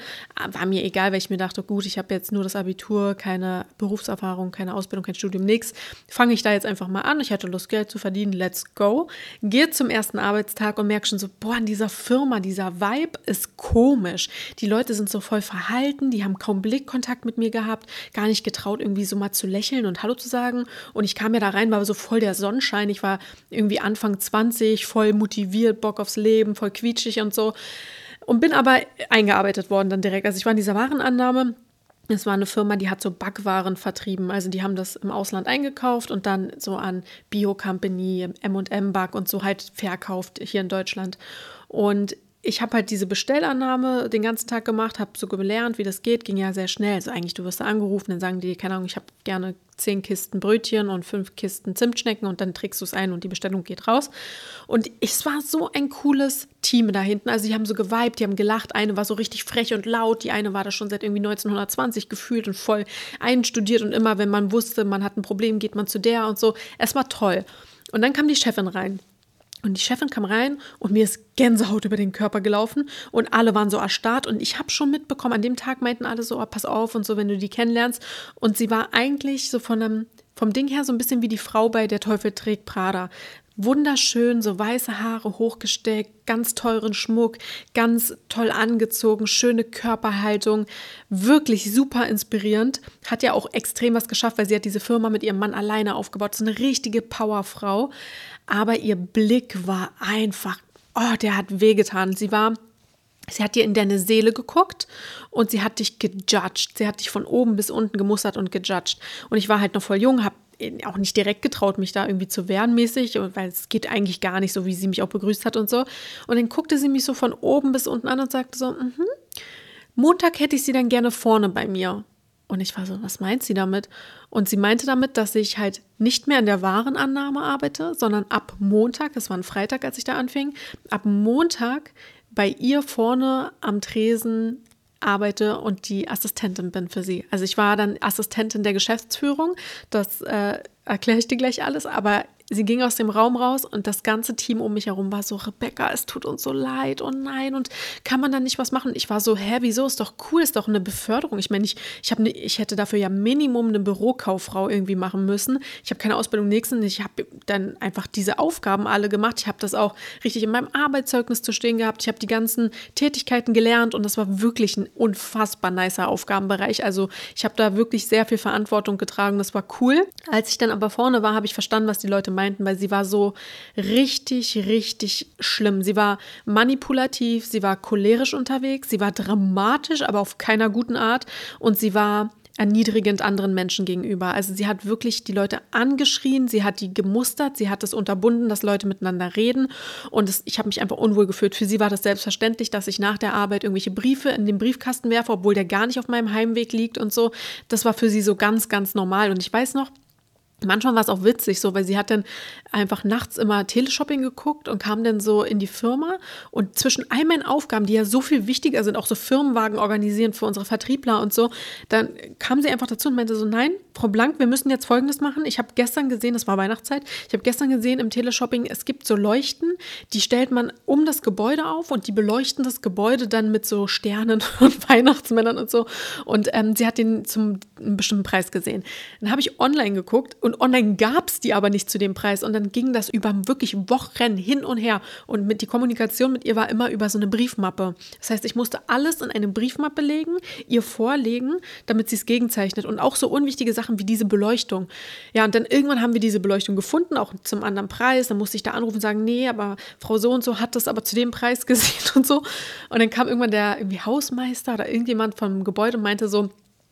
War mir egal, weil ich mir dachte, gut, ich habe jetzt nur das Abitur, keine Berufserfahrung, keine Ausbildung, kein Studium, nichts. Fange ich da jetzt einfach mal an. Ich hatte Lust, Geld zu verdienen. Let's go. Gehe zum ersten Arbeitstag und merke schon so, boah, in dieser Firma, dieser Vibe ist komisch. Die Leute sind so voll voll verhalten, die haben kaum Blickkontakt mit mir gehabt, gar nicht getraut, irgendwie so mal zu lächeln und Hallo zu sagen. Und ich kam ja da rein, war so voll der Sonnenschein. Ich war irgendwie Anfang 20, voll motiviert, Bock aufs Leben, voll quietschig und so. Und bin aber eingearbeitet worden dann direkt. Also ich war in dieser Warenannahme. Es war eine Firma, die hat so Backwaren vertrieben. Also die haben das im Ausland eingekauft und dann so an Bio Company, M&M Back und so halt verkauft hier in Deutschland. Und ich habe halt diese Bestellannahme den ganzen Tag gemacht, habe so gelernt, wie das geht, ging ja sehr schnell. Also eigentlich, du wirst da angerufen, dann sagen die, keine Ahnung, ich habe gerne zehn Kisten Brötchen und fünf Kisten Zimtschnecken und dann trägst du es ein und die Bestellung geht raus. Und es war so ein cooles Team da hinten. Also die haben so geweibt, die haben gelacht. Eine war so richtig frech und laut, die eine war da schon seit irgendwie 1920 gefühlt und voll einstudiert und immer, wenn man wusste, man hat ein Problem, geht man zu der und so. Es war toll. Und dann kam die Chefin rein. Und die Chefin kam rein und mir ist Gänsehaut über den Körper gelaufen und alle waren so erstarrt und ich habe schon mitbekommen, an dem Tag meinten alle so, oh, pass auf und so, wenn du die kennenlernst. Und sie war eigentlich so von einem, vom Ding her so ein bisschen wie die Frau bei Der Teufel trägt Prada. Wunderschön, so weiße Haare hochgesteckt, ganz teuren Schmuck, ganz toll angezogen, schöne Körperhaltung, wirklich super inspirierend. Hat ja auch extrem was geschafft, weil sie hat diese Firma mit ihrem Mann alleine aufgebaut. So eine richtige Powerfrau aber ihr Blick war einfach, oh, der hat wehgetan. Sie war Sie hat dir in deine Seele geguckt und sie hat dich gejudged. Sie hat dich von oben bis unten gemustert und gejudged. Und ich war halt noch voll jung, habe auch nicht direkt getraut, mich da irgendwie zu wehren mäßig, weil es geht eigentlich gar nicht so, wie sie mich auch begrüßt hat und so. Und dann guckte sie mich so von oben bis unten an und sagte so, mm Montag hätte ich sie dann gerne vorne bei mir. Und ich war so, was meint sie damit? Und sie meinte damit, dass ich halt nicht mehr in der Warenannahme arbeite, sondern ab Montag, das war ein Freitag, als ich da anfing, ab Montag bei ihr vorne am Tresen arbeite und die Assistentin bin für sie. Also ich war dann Assistentin der Geschäftsführung, das äh, erkläre ich dir gleich alles, aber Sie ging aus dem Raum raus und das ganze Team um mich herum war so, Rebecca, es tut uns so leid, oh nein, und kann man da nicht was machen? Ich war so, hä, wieso? Ist doch cool, ist doch eine Beförderung. Ich meine, ich, ich, ne, ich hätte dafür ja Minimum eine Bürokauffrau irgendwie machen müssen. Ich habe keine Ausbildung nächsten, ich habe dann einfach diese Aufgaben alle gemacht. Ich habe das auch richtig in meinem Arbeitszeugnis zu stehen gehabt. Ich habe die ganzen Tätigkeiten gelernt und das war wirklich ein unfassbar nicer Aufgabenbereich. Also ich habe da wirklich sehr viel Verantwortung getragen, das war cool. Als ich dann aber vorne war, habe ich verstanden, was die Leute meinten, weil sie war so richtig, richtig schlimm. Sie war manipulativ, sie war cholerisch unterwegs, sie war dramatisch, aber auf keiner guten Art und sie war erniedrigend anderen Menschen gegenüber. Also sie hat wirklich die Leute angeschrien, sie hat die gemustert, sie hat es unterbunden, dass Leute miteinander reden und es, ich habe mich einfach unwohl gefühlt. Für sie war das selbstverständlich, dass ich nach der Arbeit irgendwelche Briefe in den Briefkasten werfe, obwohl der gar nicht auf meinem Heimweg liegt und so. Das war für sie so ganz, ganz normal und ich weiß noch, Manchmal war es auch witzig, so, weil sie hat dann einfach nachts immer Teleshopping geguckt und kam dann so in die Firma. Und zwischen all meinen Aufgaben, die ja so viel wichtiger sind, auch so Firmenwagen organisieren für unsere Vertriebler und so, dann kam sie einfach dazu und meinte so: Nein, Frau Blank, wir müssen jetzt Folgendes machen. Ich habe gestern gesehen, das war Weihnachtszeit, ich habe gestern gesehen im Teleshopping, es gibt so Leuchten, die stellt man um das Gebäude auf und die beleuchten das Gebäude dann mit so Sternen und Weihnachtsmännern und so. Und ähm, sie hat den zum bestimmten Preis gesehen. Dann habe ich online geguckt und online gab es die aber nicht zu dem Preis. Und dann ging das über wirklich Wochen hin und her. Und mit die Kommunikation mit ihr war immer über so eine Briefmappe. Das heißt, ich musste alles in eine Briefmappe legen, ihr vorlegen, damit sie es gegenzeichnet. Und auch so unwichtige Sachen wie diese Beleuchtung. Ja, und dann irgendwann haben wir diese Beleuchtung gefunden, auch zum anderen Preis. Dann musste ich da anrufen und sagen, nee, aber Frau so und so hat das aber zu dem Preis gesehen und so. Und dann kam irgendwann der irgendwie Hausmeister oder irgendjemand vom Gebäude und meinte so,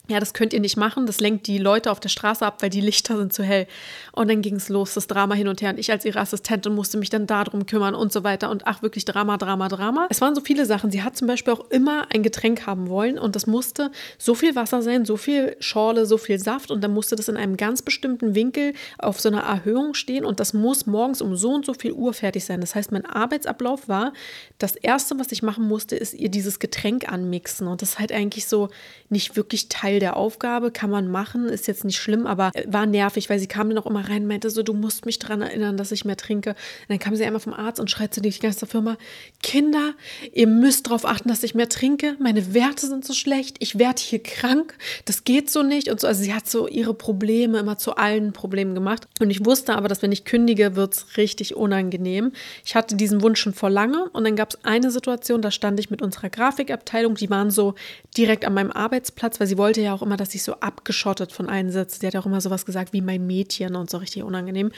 ja, das könnt ihr nicht machen, das lenkt die Leute auf der Straße ab, weil die Lichter sind zu hell. Und dann ging es los, das Drama hin und her. Und ich als ihre Assistentin musste mich dann darum kümmern und so weiter. Und ach, wirklich Drama, Drama, Drama. Es waren so viele Sachen. Sie hat zum Beispiel auch immer ein Getränk haben wollen und das musste so viel Wasser sein, so viel Schorle, so viel Saft. Und dann musste das in einem ganz bestimmten Winkel auf so einer Erhöhung stehen. Und das muss morgens um so und so viel Uhr fertig sein. Das heißt, mein Arbeitsablauf war, das Erste, was ich machen musste, ist ihr dieses Getränk anmixen. Und das ist halt eigentlich so nicht wirklich Teil Teil der Aufgabe, kann man machen, ist jetzt nicht schlimm, aber war nervig, weil sie kam dann auch immer rein und meinte so, du musst mich daran erinnern, dass ich mehr trinke. Und dann kam sie einmal vom Arzt und schreit zu die ganze Firma, Kinder, ihr müsst darauf achten, dass ich mehr trinke, meine Werte sind so schlecht, ich werde hier krank, das geht so nicht und so. Also sie hat so ihre Probleme immer zu allen Problemen gemacht und ich wusste aber, dass wenn ich kündige, wird es richtig unangenehm. Ich hatte diesen Wunsch schon vor lange und dann gab es eine Situation, da stand ich mit unserer Grafikabteilung, die waren so direkt an meinem Arbeitsplatz, weil sie wollte ja auch immer, dass ich so abgeschottet von allen sitze. Die hat auch immer sowas gesagt wie mein Mädchen und so richtig unangenehm.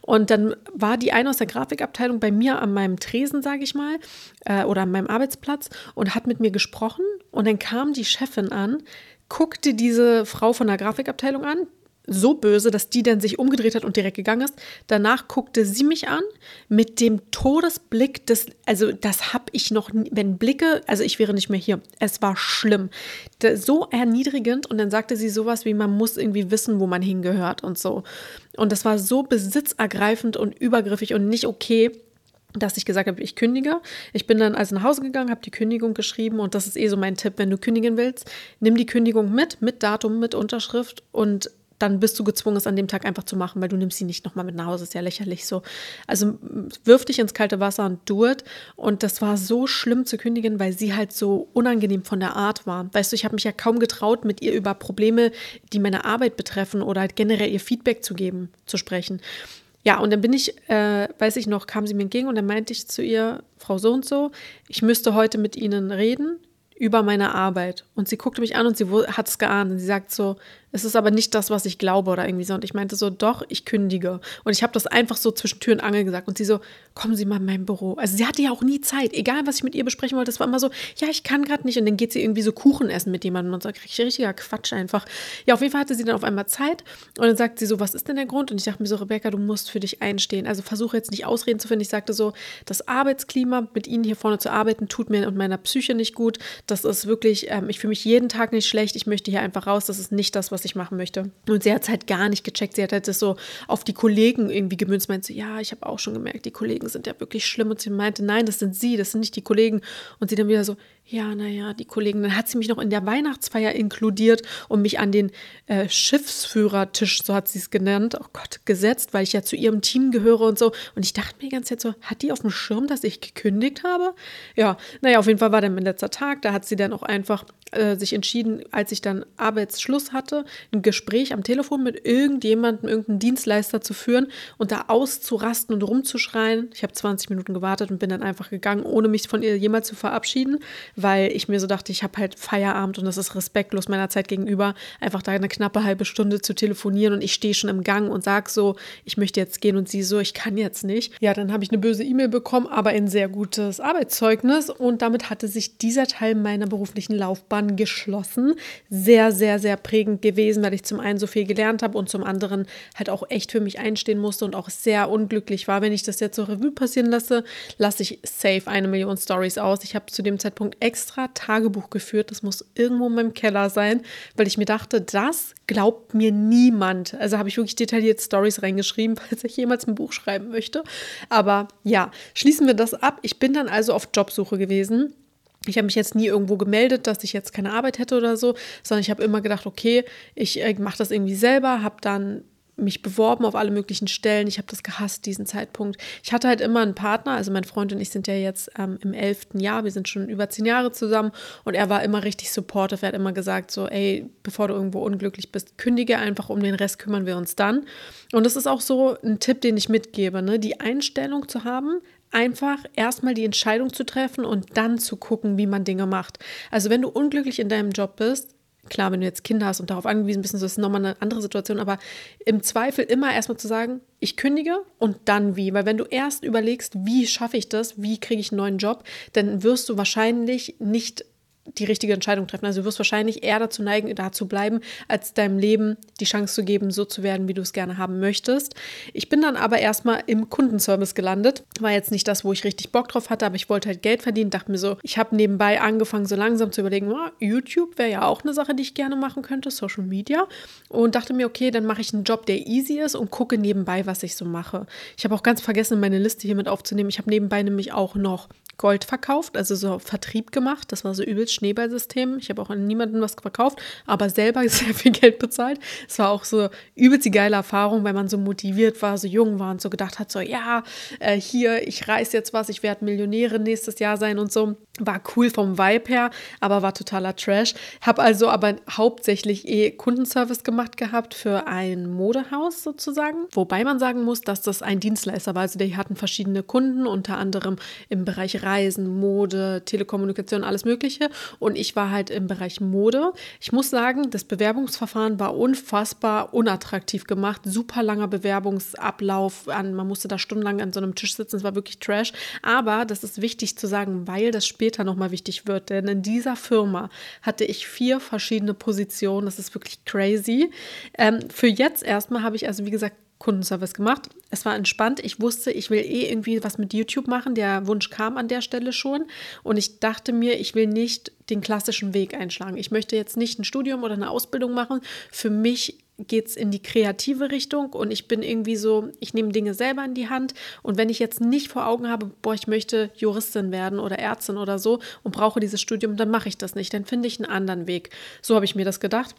Und dann war die eine aus der Grafikabteilung bei mir an meinem Tresen, sage ich mal, äh, oder an meinem Arbeitsplatz und hat mit mir gesprochen. Und dann kam die Chefin an, guckte diese Frau von der Grafikabteilung an, so böse, dass die dann sich umgedreht hat und direkt gegangen ist. Danach guckte sie mich an mit dem Todesblick des, also das habe ich noch, nie, wenn Blicke, also ich wäre nicht mehr hier. Es war schlimm, so erniedrigend und dann sagte sie sowas wie, man muss irgendwie wissen, wo man hingehört und so. Und das war so besitzergreifend und übergriffig und nicht okay dass ich gesagt habe, ich kündige. Ich bin dann also nach Hause gegangen, habe die Kündigung geschrieben und das ist eh so mein Tipp, wenn du kündigen willst, nimm die Kündigung mit, mit Datum, mit Unterschrift und dann bist du gezwungen, es an dem Tag einfach zu machen, weil du nimmst sie nicht nochmal mit nach Hause. Ist ja lächerlich so. Also wirf dich ins kalte Wasser und do it. Und das war so schlimm zu kündigen, weil sie halt so unangenehm von der Art war. Weißt du, ich habe mich ja kaum getraut, mit ihr über Probleme, die meine Arbeit betreffen oder halt generell ihr Feedback zu geben, zu sprechen. Ja, und dann bin ich, äh, weiß ich noch, kam sie mir entgegen und dann meinte ich zu ihr, Frau so und so, ich müsste heute mit Ihnen reden über meine Arbeit. Und sie guckte mich an und sie hat es geahnt. Und sie sagt so, es ist aber nicht das, was ich glaube oder irgendwie so. Und ich meinte so, doch, ich kündige. Und ich habe das einfach so zwischen Tür und Angel gesagt. Und sie so, kommen Sie mal in mein Büro. Also sie hatte ja auch nie Zeit. Egal, was ich mit ihr besprechen wollte, es war immer so, ja, ich kann gerade nicht. Und dann geht sie irgendwie so Kuchen essen mit jemandem und sagt, richtiger Quatsch einfach. Ja, auf jeden Fall hatte sie dann auf einmal Zeit. Und dann sagt sie so, was ist denn der Grund? Und ich dachte mir so, Rebecca, du musst für dich einstehen. Also versuche jetzt nicht Ausreden zu finden. Ich sagte so, das Arbeitsklima, mit Ihnen hier vorne zu arbeiten, tut mir und meiner Psyche nicht gut. Das ist wirklich, ähm, ich fühle mich jeden Tag nicht schlecht. Ich möchte hier einfach raus. Das ist nicht das, was was ich machen möchte. Und sie hat es halt gar nicht gecheckt. Sie hat halt das so auf die Kollegen irgendwie gemünzt. Meinte so, ja, ich habe auch schon gemerkt, die Kollegen sind ja wirklich schlimm. Und sie meinte, nein, das sind sie, das sind nicht die Kollegen. Und sie dann wieder so, ja, naja, die Kollegen. Dann hat sie mich noch in der Weihnachtsfeier inkludiert und mich an den äh, Schiffsführertisch, so hat sie es genannt, oh Gott, gesetzt, weil ich ja zu ihrem Team gehöre und so. Und ich dachte mir die ganze Zeit so, hat die auf dem Schirm, dass ich gekündigt habe? Ja, naja, auf jeden Fall war dann mein letzter Tag. Da hat sie dann auch einfach äh, sich entschieden, als ich dann Arbeitsschluss hatte, ein Gespräch am Telefon mit irgendjemandem, irgendeinem Dienstleister zu führen und da auszurasten und rumzuschreien. Ich habe 20 Minuten gewartet und bin dann einfach gegangen, ohne mich von ihr jemals zu verabschieden, weil ich mir so dachte, ich habe halt Feierabend und das ist respektlos meiner Zeit gegenüber, einfach da eine knappe halbe Stunde zu telefonieren und ich stehe schon im Gang und sage so, ich möchte jetzt gehen und sie so, ich kann jetzt nicht. Ja, dann habe ich eine böse E-Mail bekommen, aber ein sehr gutes Arbeitszeugnis und damit hatte sich dieser Teil meiner beruflichen Laufbahn geschlossen. Sehr, sehr, sehr prägend gewesen, weil ich zum einen so viel gelernt habe und zum anderen halt auch echt für mich einstehen musste und auch sehr unglücklich war. Wenn ich das jetzt so Revue passieren lasse, lasse ich safe eine Million Stories aus. Ich habe zu dem Zeitpunkt extra Tagebuch geführt. Das muss irgendwo in meinem Keller sein, weil ich mir dachte, das glaubt mir niemand. Also habe ich wirklich detailliert Stories reingeschrieben, falls ich jemals ein Buch schreiben möchte. Aber ja, schließen wir das ab. Ich bin dann also auf Jobsuche gewesen. Ich habe mich jetzt nie irgendwo gemeldet, dass ich jetzt keine Arbeit hätte oder so, sondern ich habe immer gedacht, okay, ich äh, mache das irgendwie selber, habe dann mich beworben auf alle möglichen Stellen. Ich habe das gehasst, diesen Zeitpunkt. Ich hatte halt immer einen Partner, also mein Freund und ich sind ja jetzt ähm, im elften Jahr, wir sind schon über zehn Jahre zusammen und er war immer richtig supportive. Er hat immer gesagt, so, ey, bevor du irgendwo unglücklich bist, kündige einfach, um den Rest kümmern wir uns dann. Und das ist auch so ein Tipp, den ich mitgebe, ne? die Einstellung zu haben, einfach erstmal die Entscheidung zu treffen und dann zu gucken, wie man Dinge macht. Also wenn du unglücklich in deinem Job bist, Klar, wenn du jetzt Kinder hast und darauf angewiesen bist, ist das nochmal eine andere Situation. Aber im Zweifel immer erstmal zu sagen, ich kündige und dann wie. Weil wenn du erst überlegst, wie schaffe ich das, wie kriege ich einen neuen Job, dann wirst du wahrscheinlich nicht die richtige Entscheidung treffen. Also du wirst wahrscheinlich eher dazu neigen, da zu bleiben, als deinem Leben die Chance zu geben, so zu werden, wie du es gerne haben möchtest. Ich bin dann aber erstmal im Kundenservice gelandet. War jetzt nicht das, wo ich richtig Bock drauf hatte, aber ich wollte halt Geld verdienen. Dachte mir so, ich habe nebenbei angefangen, so langsam zu überlegen, oh, YouTube wäre ja auch eine Sache, die ich gerne machen könnte, Social Media. Und dachte mir, okay, dann mache ich einen Job, der easy ist und gucke nebenbei, was ich so mache. Ich habe auch ganz vergessen, meine Liste hier mit aufzunehmen. Ich habe nebenbei nämlich auch noch Gold verkauft, also so Vertrieb gemacht. Das war so übelst Schneeballsystem. Ich habe auch an niemanden was verkauft, aber selber sehr viel Geld bezahlt. Es war auch so übelst die geile Erfahrung, weil man so motiviert war, so jung war und so gedacht hat, so ja, äh, hier, ich reiß jetzt was, ich werde Millionärin nächstes Jahr sein und so. War cool vom Vibe her, aber war totaler Trash. Habe also aber hauptsächlich eh Kundenservice gemacht gehabt für ein Modehaus sozusagen. Wobei man sagen muss, dass das ein Dienstleister war. Also die hatten verschiedene Kunden, unter anderem im Bereich Reisen, Mode, Telekommunikation, alles Mögliche. Und ich war halt im Bereich Mode. Ich muss sagen, das Bewerbungsverfahren war unfassbar unattraktiv gemacht. Super langer Bewerbungsablauf. man musste da stundenlang an so einem Tisch sitzen. Es war wirklich Trash. Aber das ist wichtig zu sagen, weil das später nochmal wichtig wird. Denn in dieser Firma hatte ich vier verschiedene Positionen. Das ist wirklich crazy. Ähm, für jetzt erstmal habe ich also, wie gesagt, Kundenservice gemacht. Es war entspannt. Ich wusste, ich will eh irgendwie was mit YouTube machen. Der Wunsch kam an der Stelle schon. Und ich dachte mir, ich will nicht den klassischen Weg einschlagen. Ich möchte jetzt nicht ein Studium oder eine Ausbildung machen. Für mich geht es in die kreative Richtung und ich bin irgendwie so, ich nehme Dinge selber in die Hand und wenn ich jetzt nicht vor Augen habe, boah, ich möchte Juristin werden oder Ärztin oder so und brauche dieses Studium, dann mache ich das nicht, dann finde ich einen anderen Weg. So habe ich mir das gedacht.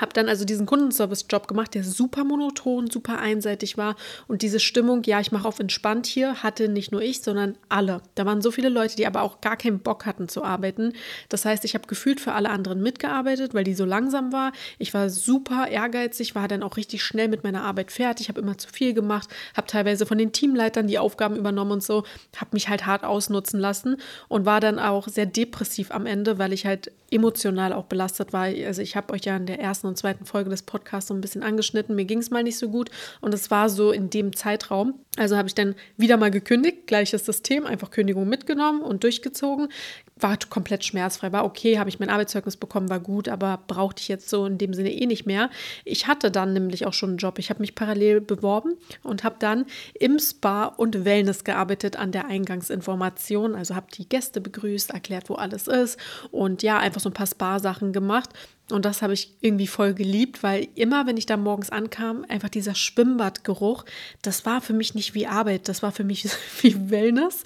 Habe dann also diesen Kundenservice-Job gemacht, der super monoton, super einseitig war. Und diese Stimmung, ja, ich mache auf entspannt hier, hatte nicht nur ich, sondern alle. Da waren so viele Leute, die aber auch gar keinen Bock hatten zu arbeiten. Das heißt, ich habe gefühlt für alle anderen mitgearbeitet, weil die so langsam war. Ich war super ehrgeizig, war dann auch richtig schnell mit meiner Arbeit fertig, habe immer zu viel gemacht, habe teilweise von den Teamleitern die Aufgaben übernommen und so, habe mich halt hart ausnutzen lassen und war dann auch sehr depressiv am Ende, weil ich halt emotional auch belastet war. Also ich habe euch ja in der ersten und zweiten Folge des Podcasts so ein bisschen angeschnitten. Mir ging es mal nicht so gut und es war so in dem Zeitraum. Also habe ich dann wieder mal gekündigt, gleiches System, einfach Kündigung mitgenommen und durchgezogen. War komplett schmerzfrei, war okay, habe ich mein Arbeitszeugnis bekommen, war gut, aber brauchte ich jetzt so in dem Sinne eh nicht mehr. Ich hatte dann nämlich auch schon einen Job. Ich habe mich parallel beworben und habe dann im Spa und Wellness gearbeitet an der Eingangsinformation. Also habe die Gäste begrüßt, erklärt, wo alles ist und ja, einfach so ein paar Spa-Sachen gemacht. Und das habe ich irgendwie voll geliebt, weil immer, wenn ich da morgens ankam, einfach dieser Schwimmbadgeruch, das war für mich nicht wie Arbeit, das war für mich wie Wellness.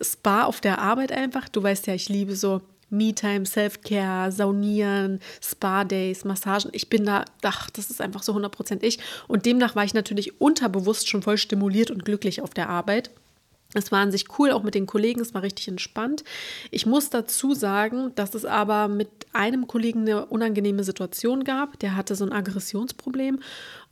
Spa auf der Arbeit einfach. Du weißt ja, ich liebe so Me-Time, Self-Care, Saunieren, Spa-Days, Massagen. Ich bin da, ach, das ist einfach so 100% ich. Und demnach war ich natürlich unterbewusst schon voll stimuliert und glücklich auf der Arbeit. Es war an sich cool, auch mit den Kollegen, es war richtig entspannt. Ich muss dazu sagen, dass es aber mit einem Kollegen eine unangenehme Situation gab. Der hatte so ein Aggressionsproblem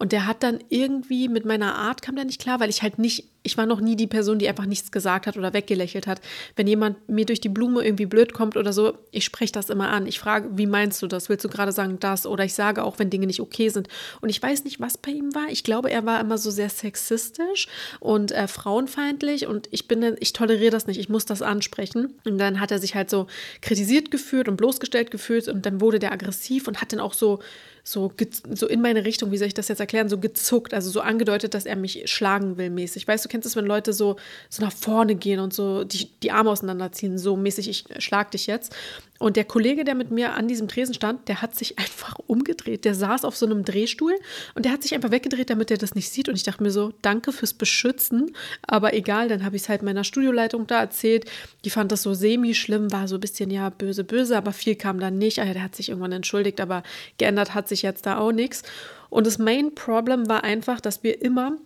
und der hat dann irgendwie mit meiner Art kam der nicht klar, weil ich halt nicht, ich war noch nie die Person, die einfach nichts gesagt hat oder weggelächelt hat. Wenn jemand mir durch die Blume irgendwie blöd kommt oder so, ich spreche das immer an. Ich frage, wie meinst du das? Willst du gerade sagen das? Oder ich sage auch, wenn Dinge nicht okay sind. Und ich weiß nicht, was bei ihm war. Ich glaube, er war immer so sehr sexistisch und äh, frauenfeindlich und ich bin, ich toleriere das nicht, ich muss das ansprechen. Und dann hat er sich halt so kritisiert gefühlt und bloßgestellt gefühlt und dann wurde der aggressiv und hat dann auch so so, so in meine Richtung, wie soll ich das jetzt erklären, so gezuckt, also so angedeutet, dass er mich schlagen will mäßig. Weißt du, kennst es, wenn Leute so, so nach vorne gehen und so die, die Arme auseinanderziehen, so mäßig, ich schlag dich jetzt. Und der Kollege, der mit mir an diesem Tresen stand, der hat sich einfach umgedreht. Der saß auf so einem Drehstuhl und der hat sich einfach weggedreht, damit er das nicht sieht. Und ich dachte mir so, danke fürs Beschützen, aber egal, dann habe ich es halt meiner Studioleitung da erzählt. Die fand das so semi-schlimm, war so ein bisschen, ja, böse, böse, aber viel kam dann nicht. Also der hat sich irgendwann entschuldigt, aber geändert hat sich jetzt da auch nichts. Und das Main Problem war einfach, dass wir immer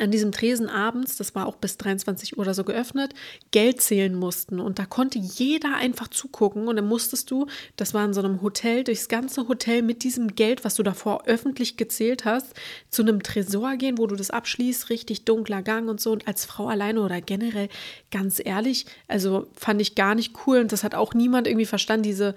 an diesem Tresen abends, das war auch bis 23 Uhr oder so geöffnet, Geld zählen mussten. Und da konnte jeder einfach zugucken. Und dann musstest du, das war in so einem Hotel, durchs ganze Hotel mit diesem Geld, was du davor öffentlich gezählt hast, zu einem Tresor gehen, wo du das abschließt, richtig dunkler Gang und so. Und als Frau alleine oder generell, ganz ehrlich, also fand ich gar nicht cool. Und das hat auch niemand irgendwie verstanden, diese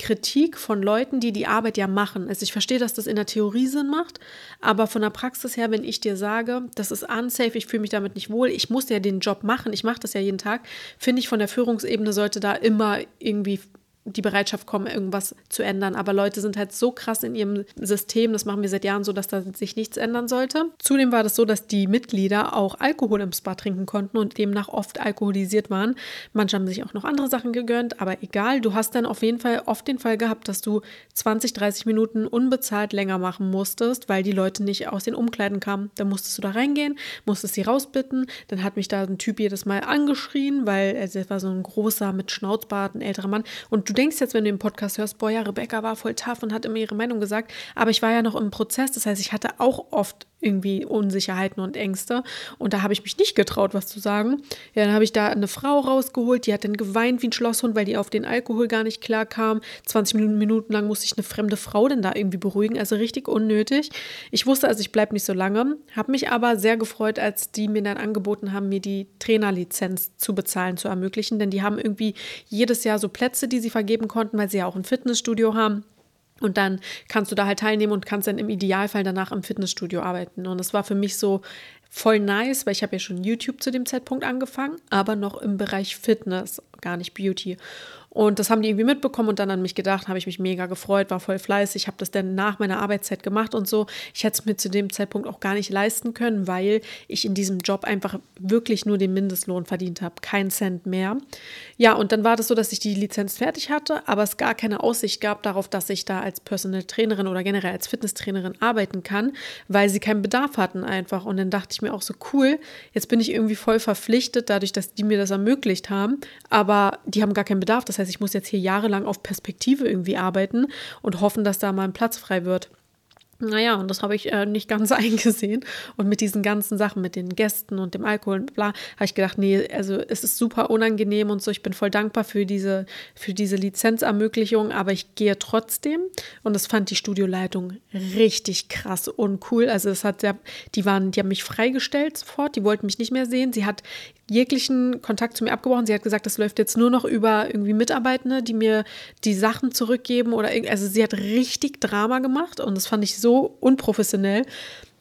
Kritik von Leuten, die die Arbeit ja machen. Also ich verstehe, dass das in der Theorie Sinn macht, aber von der Praxis her, wenn ich dir sage, das ist unsafe, ich fühle mich damit nicht wohl, ich muss ja den Job machen, ich mache das ja jeden Tag, finde ich von der Führungsebene sollte da immer irgendwie die Bereitschaft kommen, irgendwas zu ändern. Aber Leute sind halt so krass in ihrem System, das machen wir seit Jahren so, dass da sich nichts ändern sollte. Zudem war das so, dass die Mitglieder auch Alkohol im Spa trinken konnten und demnach oft alkoholisiert waren. Manche haben sich auch noch andere Sachen gegönnt, aber egal, du hast dann auf jeden Fall oft den Fall gehabt, dass du 20, 30 Minuten unbezahlt länger machen musstest, weil die Leute nicht aus den Umkleiden kamen. Dann musstest du da reingehen, musstest sie rausbitten. Dann hat mich da ein Typ jedes Mal angeschrien, weil er also, war so ein großer mit Schnauzbart, ein älterer Mann. Und du denkst jetzt, wenn du den Podcast hörst, boah, ja, Rebecca war voll tough und hat immer ihre Meinung gesagt, aber ich war ja noch im Prozess, das heißt, ich hatte auch oft irgendwie Unsicherheiten und Ängste. Und da habe ich mich nicht getraut, was zu sagen. Ja, dann habe ich da eine Frau rausgeholt, die hat dann geweint wie ein Schlosshund, weil die auf den Alkohol gar nicht klar kam. 20 Minuten lang musste ich eine fremde Frau dann da irgendwie beruhigen, also richtig unnötig. Ich wusste also, ich bleibe nicht so lange, habe mich aber sehr gefreut, als die mir dann angeboten haben, mir die Trainerlizenz zu bezahlen, zu ermöglichen, denn die haben irgendwie jedes Jahr so Plätze, die sie vergeben konnten, weil sie ja auch ein Fitnessstudio haben. Und dann kannst du da halt teilnehmen und kannst dann im Idealfall danach im Fitnessstudio arbeiten. Und das war für mich so voll nice, weil ich habe ja schon YouTube zu dem Zeitpunkt angefangen, aber noch im Bereich Fitness, gar nicht Beauty. Und das haben die irgendwie mitbekommen und dann an mich gedacht, habe ich mich mega gefreut, war voll fleißig, habe das dann nach meiner Arbeitszeit gemacht und so. Ich hätte es mir zu dem Zeitpunkt auch gar nicht leisten können, weil ich in diesem Job einfach wirklich nur den Mindestlohn verdient habe, keinen Cent mehr. Ja, und dann war das so, dass ich die Lizenz fertig hatte, aber es gar keine Aussicht gab darauf, dass ich da als Personal Trainerin oder generell als Fitnesstrainerin arbeiten kann, weil sie keinen Bedarf hatten einfach. Und dann dachte ich mir auch so cool, jetzt bin ich irgendwie voll verpflichtet, dadurch, dass die mir das ermöglicht haben, aber die haben gar keinen Bedarf. Das heißt, ich muss jetzt hier jahrelang auf Perspektive irgendwie arbeiten und hoffen, dass da mal ein Platz frei wird. Naja, und das habe ich äh, nicht ganz eingesehen. Und mit diesen ganzen Sachen, mit den Gästen und dem Alkohol und bla, habe ich gedacht, nee, also es ist super unangenehm und so. Ich bin voll dankbar für diese, für diese Lizenzermöglichung, aber ich gehe trotzdem. Und das fand die Studioleitung richtig krass und cool. Also es hat sehr, die waren, die haben mich freigestellt sofort, die wollten mich nicht mehr sehen. Sie hat jeglichen Kontakt zu mir abgebrochen. Sie hat gesagt, das läuft jetzt nur noch über irgendwie Mitarbeitende, die mir die Sachen zurückgeben oder also sie hat richtig Drama gemacht und das fand ich so unprofessionell.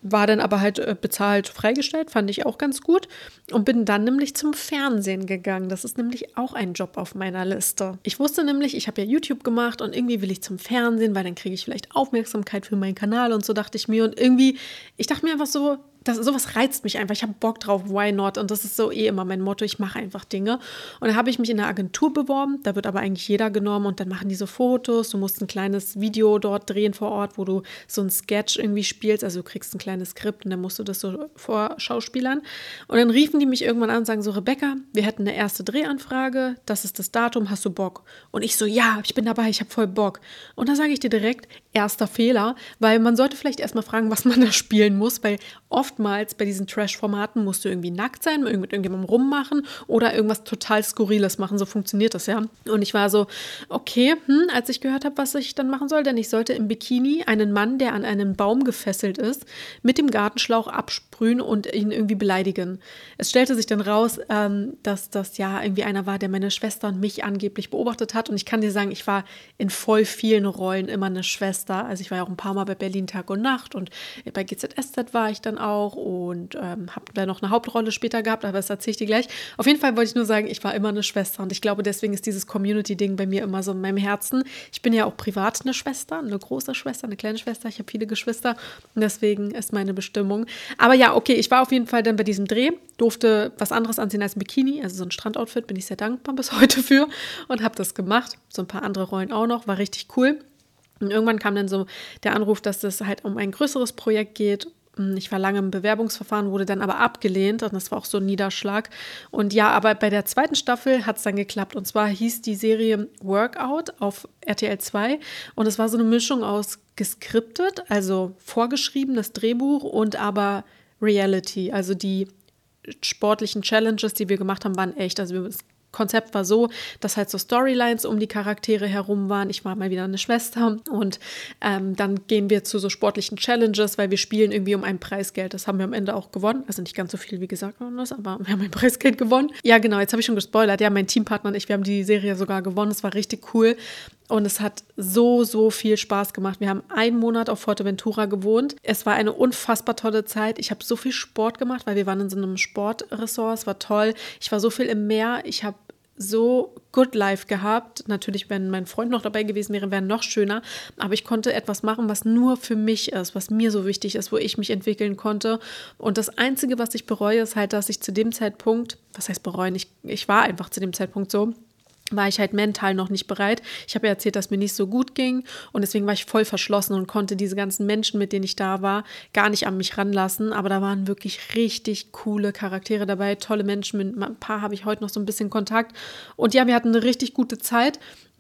War dann aber halt äh, bezahlt freigestellt, fand ich auch ganz gut. Und bin dann nämlich zum Fernsehen gegangen. Das ist nämlich auch ein Job auf meiner Liste. Ich wusste nämlich, ich habe ja YouTube gemacht und irgendwie will ich zum Fernsehen, weil dann kriege ich vielleicht Aufmerksamkeit für meinen Kanal und so dachte ich mir. Und irgendwie, ich dachte mir einfach so, das, sowas reizt mich einfach. Ich habe Bock drauf, why not? Und das ist so eh immer mein Motto. Ich mache einfach Dinge. Und dann habe ich mich in einer Agentur beworben. Da wird aber eigentlich jeder genommen und dann machen die so Fotos. Du musst ein kleines Video dort drehen vor Ort, wo du so ein Sketch irgendwie spielst. Also du kriegst ein kleines Skript und dann musst du das so vorschauspielern. Und dann riefen die mich irgendwann an und sagen so, Rebecca, wir hätten eine erste Drehanfrage. Das ist das Datum. Hast du Bock? Und ich so, ja, ich bin dabei. Ich habe voll Bock. Und da sage ich dir direkt, erster Fehler, weil man sollte vielleicht erstmal fragen, was man da spielen muss, weil oft oftmals bei diesen Trash-Formaten musst du irgendwie nackt sein, mit irgendjemandem rummachen oder irgendwas total Skurriles machen. So funktioniert das ja. Und ich war so, okay, hm, als ich gehört habe, was ich dann machen soll, denn ich sollte im Bikini einen Mann, der an einen Baum gefesselt ist, mit dem Gartenschlauch absprühen und ihn irgendwie beleidigen. Es stellte sich dann raus, ähm, dass das ja irgendwie einer war, der meine Schwester und mich angeblich beobachtet hat. Und ich kann dir sagen, ich war in voll vielen Rollen immer eine Schwester. Also ich war ja auch ein paar Mal bei Berlin Tag und Nacht und bei GZSZ war ich dann auch und ähm, habe da noch eine Hauptrolle später gehabt, aber das erzähle ich dir gleich. Auf jeden Fall wollte ich nur sagen, ich war immer eine Schwester und ich glaube, deswegen ist dieses Community-Ding bei mir immer so in meinem Herzen. Ich bin ja auch privat eine Schwester, eine große Schwester, eine kleine Schwester. Ich habe viele Geschwister und deswegen ist meine Bestimmung. Aber ja, okay, ich war auf jeden Fall dann bei diesem Dreh, durfte was anderes anziehen als ein Bikini, also so ein Strandoutfit, bin ich sehr dankbar bis heute für und habe das gemacht. So ein paar andere Rollen auch noch, war richtig cool. Und irgendwann kam dann so der Anruf, dass es halt um ein größeres Projekt geht. Ich war lange im Bewerbungsverfahren, wurde dann aber abgelehnt und das war auch so ein Niederschlag. Und ja, aber bei der zweiten Staffel hat es dann geklappt. Und zwar hieß die Serie Workout auf RTL 2 und es war so eine Mischung aus geskriptet, also vorgeschriebenes Drehbuch und aber Reality. Also die sportlichen Challenges, die wir gemacht haben, waren echt. Also wir, Konzept war so, dass halt so Storylines um die Charaktere herum waren. Ich war mal wieder eine Schwester und ähm, dann gehen wir zu so sportlichen Challenges, weil wir spielen irgendwie um ein Preisgeld. Das haben wir am Ende auch gewonnen. Also nicht ganz so viel, wie gesagt, aber wir haben ein Preisgeld gewonnen. Ja, genau, jetzt habe ich schon gespoilert. Ja, mein Teampartner und ich, wir haben die Serie sogar gewonnen. Es war richtig cool. Und es hat so, so viel Spaß gemacht. Wir haben einen Monat auf Forteventura gewohnt. Es war eine unfassbar tolle Zeit. Ich habe so viel Sport gemacht, weil wir waren in so einem Sportressort. Es war toll. Ich war so viel im Meer. Ich habe so Good Life gehabt. Natürlich, wenn mein Freund noch dabei gewesen wäre, wäre noch schöner. Aber ich konnte etwas machen, was nur für mich ist, was mir so wichtig ist, wo ich mich entwickeln konnte. Und das Einzige, was ich bereue, ist halt, dass ich zu dem Zeitpunkt, was heißt bereuen, ich, ich war einfach zu dem Zeitpunkt so, war ich halt mental noch nicht bereit. Ich habe ja erzählt, dass mir nicht so gut ging und deswegen war ich voll verschlossen und konnte diese ganzen Menschen, mit denen ich da war, gar nicht an mich ranlassen. Aber da waren wirklich richtig coole Charaktere dabei, tolle Menschen. Mit ein paar habe ich heute noch so ein bisschen Kontakt. Und ja, wir hatten eine richtig gute Zeit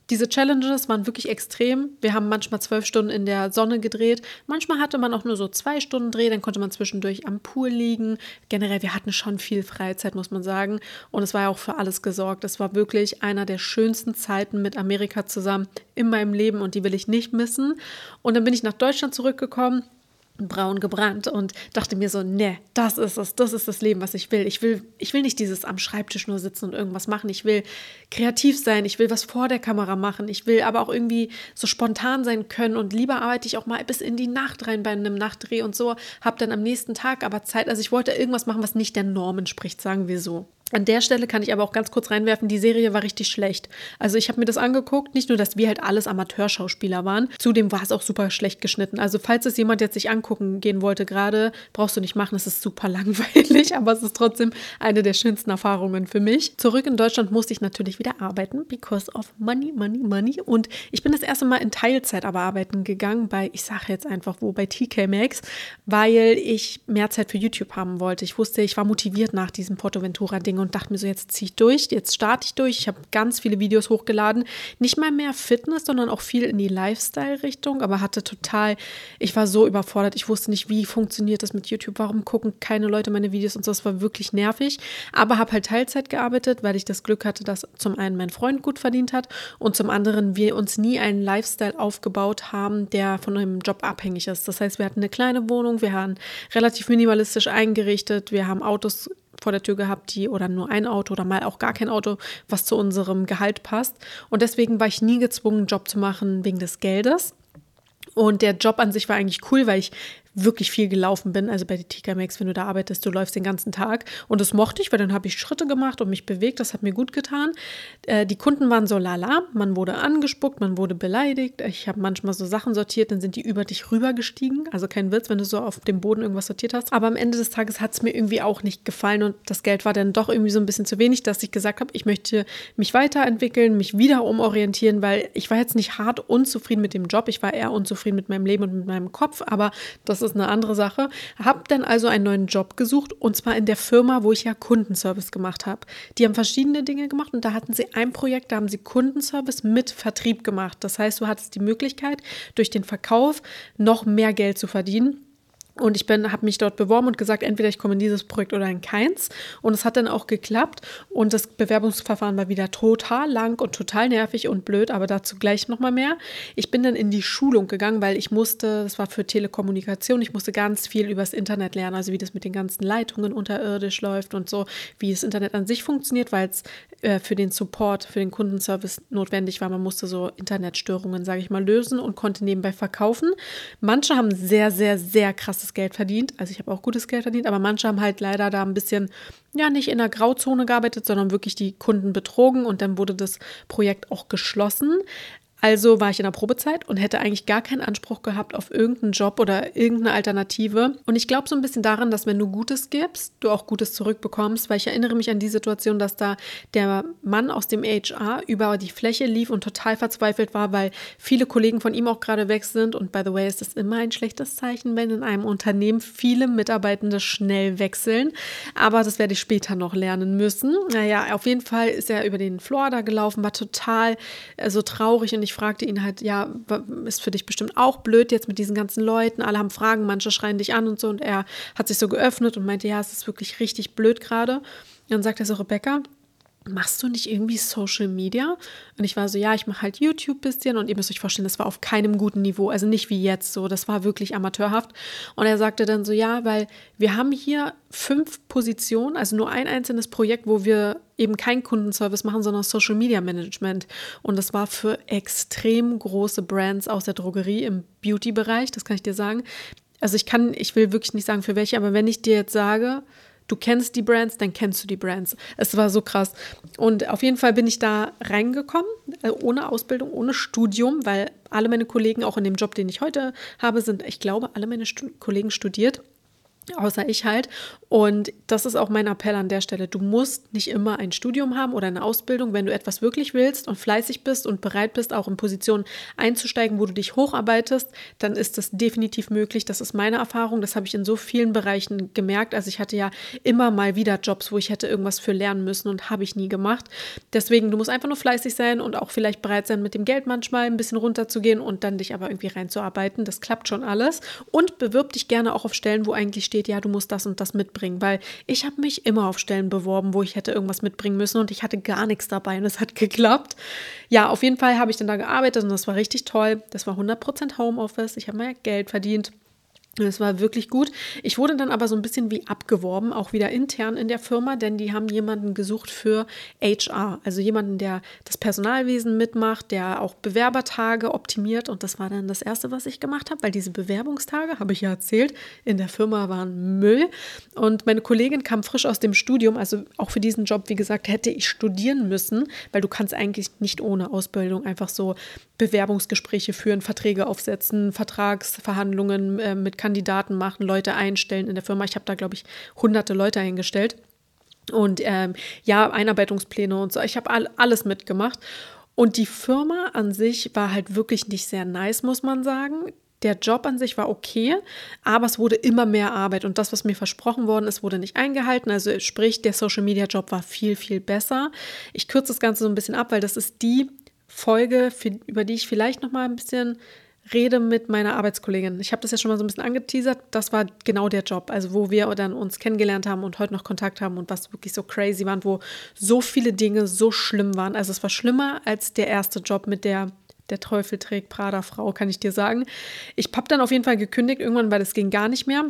diese Challenges waren wirklich extrem. Wir haben manchmal zwölf Stunden in der Sonne gedreht. Manchmal hatte man auch nur so zwei Stunden Dreh, dann konnte man zwischendurch am Pool liegen. Generell, wir hatten schon viel Freizeit, muss man sagen. Und es war ja auch für alles gesorgt. Es war wirklich einer der schönsten Zeiten mit Amerika zusammen in meinem Leben und die will ich nicht missen. Und dann bin ich nach Deutschland zurückgekommen braun gebrannt und dachte mir so, ne, das ist es, das ist das Leben, was ich will. Ich will, ich will nicht dieses am Schreibtisch nur sitzen und irgendwas machen. Ich will kreativ sein, ich will was vor der Kamera machen, ich will aber auch irgendwie so spontan sein können und lieber arbeite ich auch mal bis in die Nacht rein bei einem Nachtdreh und so, habe dann am nächsten Tag aber Zeit. Also ich wollte irgendwas machen, was nicht der Norm entspricht, sagen wir so. An der Stelle kann ich aber auch ganz kurz reinwerfen, die Serie war richtig schlecht. Also ich habe mir das angeguckt, nicht nur, dass wir halt alles Amateurschauspieler waren, zudem war es auch super schlecht geschnitten. Also falls es jemand jetzt sich angucken gehen wollte gerade, brauchst du nicht machen, es ist super langweilig, aber es ist trotzdem eine der schönsten Erfahrungen für mich. Zurück in Deutschland musste ich natürlich wieder arbeiten, because of money, money, money. Und ich bin das erste Mal in Teilzeit aber arbeiten gegangen bei, ich sage jetzt einfach wo, bei TK Maxx, weil ich mehr Zeit für YouTube haben wollte. Ich wusste, ich war motiviert nach diesem Und dachte mir so, jetzt ziehe ich durch, jetzt starte ich durch. Ich habe ganz viele Videos hochgeladen. Nicht mal mehr Fitness, sondern auch viel in die Lifestyle-Richtung, aber hatte total, ich war so überfordert. Ich wusste nicht, wie funktioniert das mit YouTube, warum gucken keine Leute meine Videos und so. Das war wirklich nervig. Aber habe halt Teilzeit gearbeitet, weil ich das Glück hatte, dass zum einen mein Freund gut verdient hat und zum anderen wir uns nie einen Lifestyle aufgebaut haben, der von einem Job abhängig ist. Das heißt, wir hatten eine kleine Wohnung, wir waren relativ minimalistisch eingerichtet, wir haben Autos vor der Tür gehabt, die oder nur ein Auto oder mal auch gar kein Auto, was zu unserem Gehalt passt. Und deswegen war ich nie gezwungen, einen Job zu machen wegen des Geldes. Und der Job an sich war eigentlich cool, weil ich wirklich viel gelaufen bin. Also bei der TK Max, wenn du da arbeitest, du läufst den ganzen Tag. Und das mochte ich, weil dann habe ich Schritte gemacht und mich bewegt. Das hat mir gut getan. Äh, die Kunden waren so lala. Man wurde angespuckt, man wurde beleidigt. Ich habe manchmal so Sachen sortiert, dann sind die über dich rübergestiegen. Also kein Witz, wenn du so auf dem Boden irgendwas sortiert hast. Aber am Ende des Tages hat es mir irgendwie auch nicht gefallen und das Geld war dann doch irgendwie so ein bisschen zu wenig, dass ich gesagt habe, ich möchte mich weiterentwickeln, mich wieder umorientieren, weil ich war jetzt nicht hart unzufrieden mit dem Job. Ich war eher unzufrieden mit meinem Leben und mit meinem Kopf. Aber das ist eine andere Sache. Habe dann also einen neuen Job gesucht und zwar in der Firma, wo ich ja Kundenservice gemacht habe. Die haben verschiedene Dinge gemacht und da hatten sie ein Projekt, da haben sie Kundenservice mit Vertrieb gemacht. Das heißt, du hattest die Möglichkeit, durch den Verkauf noch mehr Geld zu verdienen Und ich habe mich dort beworben und gesagt, entweder ich komme in dieses Projekt oder in keins. Und es hat dann auch geklappt. Und das Bewerbungsverfahren war wieder total lang und total nervig und blöd, aber dazu gleich nochmal mehr. Ich bin dann in die Schulung gegangen, weil ich musste, das war für Telekommunikation, ich musste ganz viel übers Internet lernen, also wie das mit den ganzen Leitungen unterirdisch läuft und so, wie das Internet an sich funktioniert, weil es äh, für den Support, für den Kundenservice notwendig war. Man musste so Internetstörungen, sage ich mal, lösen und konnte nebenbei verkaufen. Manche haben sehr, sehr, sehr krasses Geld verdient. Also ich habe auch gutes Geld verdient, aber manche haben halt leider da ein bisschen, ja, nicht in der Grauzone gearbeitet, sondern wirklich die Kunden betrogen und dann wurde das Projekt auch geschlossen. Also war ich in der Probezeit und hätte eigentlich gar keinen Anspruch gehabt auf irgendeinen Job oder irgendeine Alternative. Und ich glaube so ein bisschen daran, dass wenn du Gutes gibst, du auch Gutes zurückbekommst, weil ich erinnere mich an die Situation, dass da der Mann aus dem HR über die Fläche lief und total verzweifelt war, weil viele Kollegen von ihm auch gerade weg sind. Und by the way, ist das immer ein schlechtes Zeichen, wenn in einem Unternehmen viele Mitarbeitende schnell wechseln. Aber das werde ich später noch lernen müssen. Naja, auf jeden Fall ist er über den Floor da gelaufen, war total äh, so traurig und ich ich fragte ihn halt, ja, ist für dich bestimmt auch blöd jetzt mit diesen ganzen Leuten, alle haben Fragen, manche schreien dich an und so. Und er hat sich so geöffnet und meinte, ja, es ist wirklich richtig blöd gerade. Dann sagt er so, Rebecca, machst du nicht irgendwie Social Media? Und ich war so, ja, ich mache halt YouTube bisschen und ihr müsst euch vorstellen, das war auf keinem guten Niveau, also nicht wie jetzt so, das war wirklich amateurhaft. Und er sagte dann so, ja, weil wir haben hier fünf Positionen, also nur ein einzelnes Projekt, wo wir eben kein Kundenservice machen, sondern Social Media Management. Und das war für extrem große Brands aus der Drogerie im Beauty-Bereich, das kann ich dir sagen. Also ich kann, ich will wirklich nicht sagen für welche, aber wenn ich dir jetzt sage, du kennst die Brands, dann kennst du die Brands. Es war so krass. Und auf jeden Fall bin ich da reingekommen, äh, ohne Ausbildung, ohne Studium, weil alle meine Kollegen, auch in dem Job, den ich heute habe, sind, ich glaube, alle meine Stu Kollegen studiert außer ich halt. Und das ist auch mein Appell an der Stelle. Du musst nicht immer ein Studium haben oder eine Ausbildung, wenn du etwas wirklich willst und fleißig bist und bereit bist, auch in Positionen einzusteigen, wo du dich hocharbeitest, dann ist das definitiv möglich. Das ist meine Erfahrung. Das habe ich in so vielen Bereichen gemerkt. Also ich hatte ja immer mal wieder Jobs, wo ich hätte irgendwas für lernen müssen und habe ich nie gemacht. Deswegen, du musst einfach nur fleißig sein und auch vielleicht bereit sein, mit dem Geld manchmal ein bisschen runterzugehen und dann dich aber irgendwie reinzuarbeiten. Das klappt schon alles. Und bewirb dich gerne auch auf Stellen, wo eigentlich steht, ja, du musst das und das mitbringen, weil ich habe mich immer auf Stellen beworben, wo ich hätte irgendwas mitbringen müssen und ich hatte gar nichts dabei und es hat geklappt. Ja, auf jeden Fall habe ich dann da gearbeitet und das war richtig toll. Das war 100% Homeoffice. Ich habe mehr Geld verdient. Es war wirklich gut. Ich wurde dann aber so ein bisschen wie abgeworben, auch wieder intern in der Firma, denn die haben jemanden gesucht für HR, also jemanden, der das Personalwesen mitmacht, der auch Bewerbertage optimiert. Und das war dann das Erste, was ich gemacht habe, weil diese Bewerbungstage, habe ich ja erzählt, in der Firma waren Müll. Und meine Kollegin kam frisch aus dem Studium, also auch für diesen Job, wie gesagt, hätte ich studieren müssen, weil du kannst eigentlich nicht ohne Ausbildung einfach so Bewerbungsgespräche führen, Verträge aufsetzen, Vertragsverhandlungen äh, mit Kandidaten machen, Leute einstellen in der Firma. Ich habe da, glaube ich, hunderte Leute eingestellt. Und ähm, ja, Einarbeitungspläne und so. Ich habe all, alles mitgemacht. Und die Firma an sich war halt wirklich nicht sehr nice, muss man sagen. Der Job an sich war okay, aber es wurde immer mehr Arbeit und das, was mir versprochen worden ist, wurde nicht eingehalten. Also sprich, der Social Media Job war viel, viel besser. Ich kürze das Ganze so ein bisschen ab, weil das ist die Folge, für, über die ich vielleicht noch mal ein bisschen rede mit meiner Arbeitskollegin. Ich habe das ja schon mal so ein bisschen angeteasert. Das war genau der Job, also wo wir dann uns kennengelernt haben und heute noch Kontakt haben und was wirklich so crazy waren, wo so viele Dinge so schlimm waren. Also es war schlimmer als der erste Job mit der der Teufel trägt Prada Frau, kann ich dir sagen. Ich habe dann auf jeden Fall gekündigt irgendwann, weil das ging gar nicht mehr.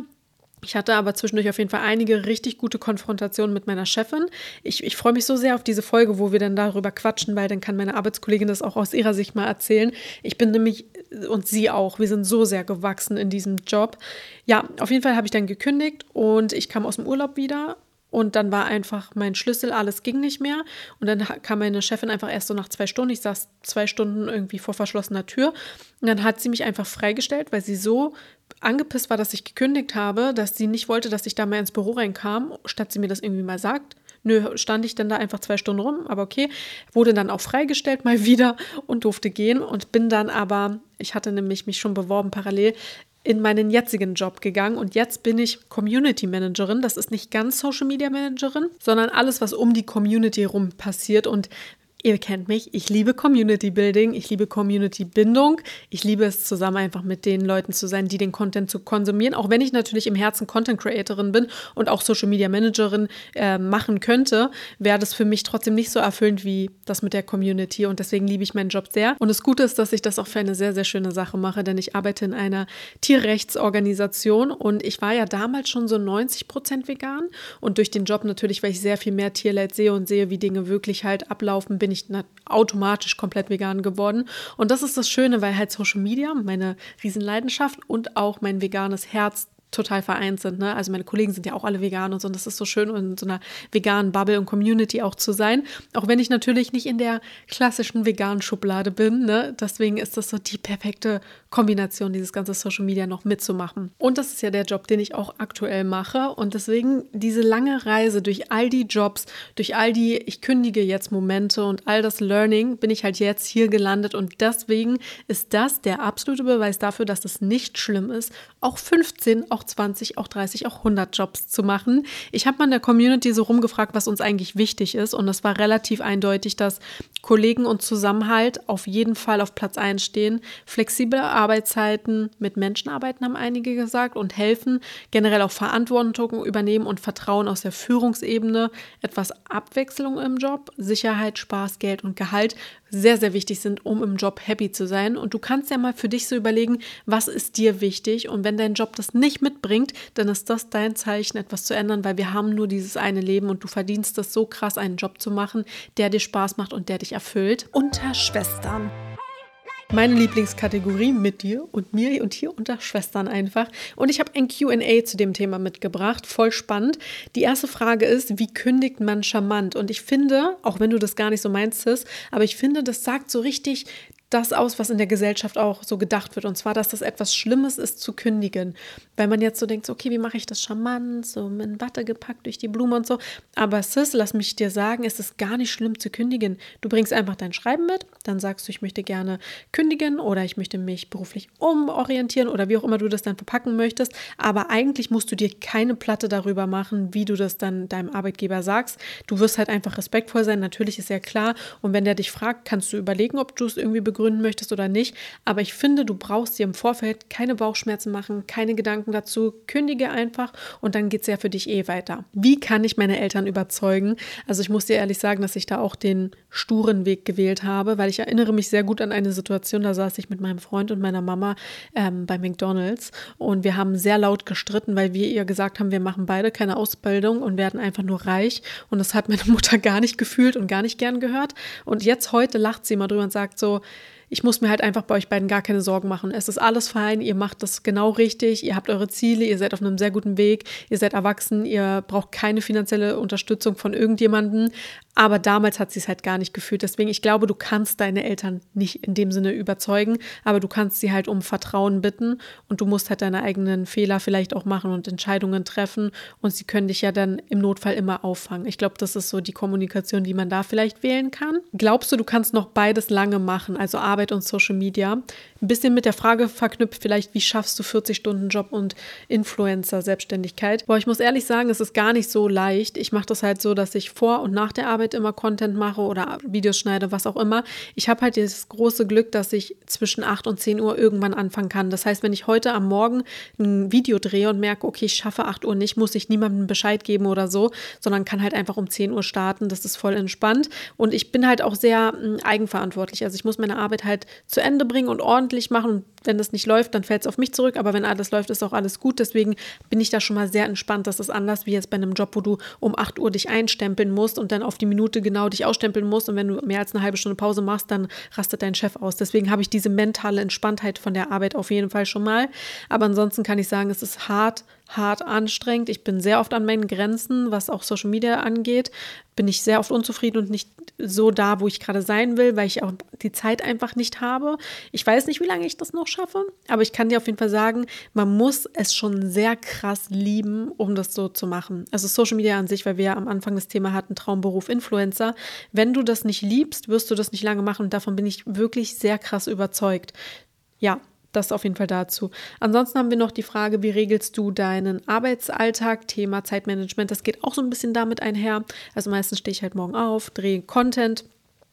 Ich hatte aber zwischendurch auf jeden Fall einige richtig gute Konfrontationen mit meiner Chefin. Ich, ich freue mich so sehr auf diese Folge, wo wir dann darüber quatschen, weil dann kann meine Arbeitskollegin das auch aus ihrer Sicht mal erzählen. Ich bin nämlich, und sie auch, wir sind so sehr gewachsen in diesem Job. Ja, auf jeden Fall habe ich dann gekündigt und ich kam aus dem Urlaub wieder und dann war einfach mein Schlüssel, alles ging nicht mehr. Und dann kam meine Chefin einfach erst so nach zwei Stunden. Ich saß zwei Stunden irgendwie vor verschlossener Tür. Und dann hat sie mich einfach freigestellt, weil sie so angepisst war, dass ich gekündigt habe, dass sie nicht wollte, dass ich da mehr ins Büro reinkam, statt sie mir das irgendwie mal sagt. Nö, stand ich dann da einfach zwei Stunden rum, aber okay. Wurde dann auch freigestellt mal wieder und durfte gehen und bin dann aber, ich hatte nämlich mich schon beworben parallel, in meinen jetzigen Job gegangen und jetzt bin ich Community Managerin. Das ist nicht ganz Social Media Managerin, sondern alles, was um die Community herum passiert und Ihr kennt mich, ich liebe Community Building, ich liebe Community Bindung, ich liebe es zusammen einfach mit den Leuten zu sein, die den Content zu konsumieren, auch wenn ich natürlich im Herzen Content Creatorin bin und auch Social Media Managerin äh, machen könnte, wäre das für mich trotzdem nicht so erfüllend wie das mit der Community. Und deswegen liebe ich meinen Job sehr. Und das Gute ist, dass ich das auch für eine sehr, sehr schöne Sache mache, denn ich arbeite in einer Tierrechtsorganisation. Und ich war ja damals schon so 90 Prozent vegan. Und durch den Job natürlich, weil ich sehr viel mehr Tierleid sehe und sehe, wie Dinge wirklich halt ablaufen, bin ich automatisch komplett vegan geworden. Und das ist das Schöne, weil halt Social Media, meine Riesenleidenschaft und auch mein veganes Herz total vereint sind. Ne? Also meine Kollegen sind ja auch alle vegan und so. Und das ist so schön, in so einer veganen Bubble und Community auch zu sein. Auch wenn ich natürlich nicht in der klassischen veganen Schublade bin. Ne? Deswegen ist das so die perfekte Kombination, dieses ganze Social Media noch mitzumachen. Und das ist ja der Job, den ich auch aktuell mache. Und deswegen diese lange Reise durch all die Jobs, durch all die ich kündige jetzt Momente und all das Learning, bin ich halt jetzt hier gelandet. Und deswegen ist das der absolute Beweis dafür, dass es nicht schlimm ist, auch 15, auch auch 20, auch 30, auch 100 Jobs zu machen. Ich habe mal in der Community so rumgefragt, was uns eigentlich wichtig ist. Und es war relativ eindeutig, dass Kollegen und Zusammenhalt auf jeden Fall auf Platz 1 stehen. Flexible Arbeitszeiten, mit Menschen arbeiten, haben einige gesagt, und helfen, generell auch Verantwortung übernehmen und Vertrauen aus der Führungsebene, etwas Abwechslung im Job, Sicherheit, Spaß, Geld und Gehalt sehr, sehr wichtig sind, um im Job happy zu sein. Und du kannst ja mal für dich so überlegen, was ist dir wichtig? Und wenn dein Job das nicht mitbringt, dann ist das dein Zeichen, etwas zu ändern, weil wir haben nur dieses eine Leben und du verdienst es so krass, einen Job zu machen, der dir Spaß macht und der dich erfüllt. Unter Schwestern meine Lieblingskategorie mit dir und mir und hier unter Schwestern einfach. Und ich habe ein QA zu dem Thema mitgebracht, voll spannend. Die erste Frage ist, wie kündigt man charmant? Und ich finde, auch wenn du das gar nicht so meinst, aber ich finde, das sagt so richtig das aus, was in der Gesellschaft auch so gedacht wird. Und zwar, dass das etwas Schlimmes ist zu kündigen. Weil man jetzt so denkt, okay, wie mache ich das charmant, so in Watte gepackt durch die Blume und so. Aber Sis, lass mich dir sagen, es ist gar nicht schlimm zu kündigen. Du bringst einfach dein Schreiben mit, dann sagst du, ich möchte gerne kündigen oder ich möchte mich beruflich umorientieren oder wie auch immer du das dann verpacken möchtest. Aber eigentlich musst du dir keine Platte darüber machen, wie du das dann deinem Arbeitgeber sagst. Du wirst halt einfach respektvoll sein. Natürlich ist ja klar. Und wenn der dich fragt, kannst du überlegen, ob du es irgendwie begründest begründen möchtest oder nicht. Aber ich finde, du brauchst dir im Vorfeld keine Bauchschmerzen machen, keine Gedanken dazu. Kündige einfach und dann geht es ja für dich eh weiter. Wie kann ich meine Eltern überzeugen? Also ich muss dir ehrlich sagen, dass ich da auch den sturen Weg gewählt habe, weil ich erinnere mich sehr gut an eine Situation, da saß ich mit meinem Freund und meiner Mama ähm, bei McDonald's und wir haben sehr laut gestritten, weil wir ihr gesagt haben, wir machen beide keine Ausbildung und werden einfach nur reich. Und das hat meine Mutter gar nicht gefühlt und gar nicht gern gehört. Und jetzt heute lacht sie mal drüber und sagt so, ich muss mir halt einfach bei euch beiden gar keine Sorgen machen. Es ist alles fein, ihr macht das genau richtig, ihr habt eure Ziele, ihr seid auf einem sehr guten Weg, ihr seid erwachsen, ihr braucht keine finanzielle Unterstützung von irgendjemandem. Aber damals hat sie es halt gar nicht gefühlt. Deswegen, ich glaube, du kannst deine Eltern nicht in dem Sinne überzeugen, aber du kannst sie halt um Vertrauen bitten und du musst halt deine eigenen Fehler vielleicht auch machen und Entscheidungen treffen und sie können dich ja dann im Notfall immer auffangen. Ich glaube, das ist so die Kommunikation, die man da vielleicht wählen kann. Glaubst du, du kannst noch beides lange machen, also Arbeit und Social Media? Ein bisschen mit der Frage verknüpft vielleicht, wie schaffst du 40 Stunden Job und Influencer-Selbstständigkeit? Boah, ich muss ehrlich sagen, es ist gar nicht so leicht. Ich mache das halt so, dass ich vor und nach der Arbeit Arbeit immer Content mache oder Videos schneide, was auch immer. Ich habe halt dieses große Glück, dass ich zwischen 8 und 10 Uhr irgendwann anfangen kann. Das heißt, wenn ich heute am Morgen ein Video drehe und merke, okay, ich schaffe 8 Uhr nicht, muss ich niemandem Bescheid geben oder so, sondern kann halt einfach um 10 Uhr starten. Das ist voll entspannt. Und ich bin halt auch sehr hm, eigenverantwortlich. Also ich muss meine Arbeit halt zu Ende bringen und ordentlich machen. Und wenn das nicht läuft, dann fällt es auf mich zurück. Aber wenn alles läuft, ist auch alles gut. Deswegen bin ich da schon mal sehr entspannt. Das ist anders wie jetzt bei einem Job, wo du um 8 Uhr dich einstempeln musst und dann auf die Minute genau dich ausstempeln musst. Und wenn du mehr als eine halbe Stunde Pause machst, dann rastet dein Chef aus. Deswegen habe ich diese mentale Entspanntheit von der Arbeit auf jeden Fall schon mal. Aber ansonsten kann ich sagen, es ist hart, hart anstrengend. Ich bin sehr oft an meinen Grenzen, was auch Social Media angeht. Bin ich sehr oft unzufrieden und nicht so da, wo ich gerade sein will, weil ich auch die Zeit einfach nicht habe. Ich weiß nicht, wie lange ich das noch schaffe, aber ich kann dir auf jeden Fall sagen, man muss es schon sehr krass lieben, um das so zu machen. Also Social Media an sich, weil wir ja am Anfang das Thema hatten, Traumberuf Influencer. Wenn du das nicht liebst, wirst du das nicht lange machen und davon bin ich wirklich sehr krass überzeugt. Ja, das auf jeden Fall dazu. Ansonsten haben wir noch die Frage, wie regelst du deinen Arbeitsalltag? Thema Zeitmanagement, das geht auch so ein bisschen damit einher. Also meistens stehe ich halt morgen auf, drehe Content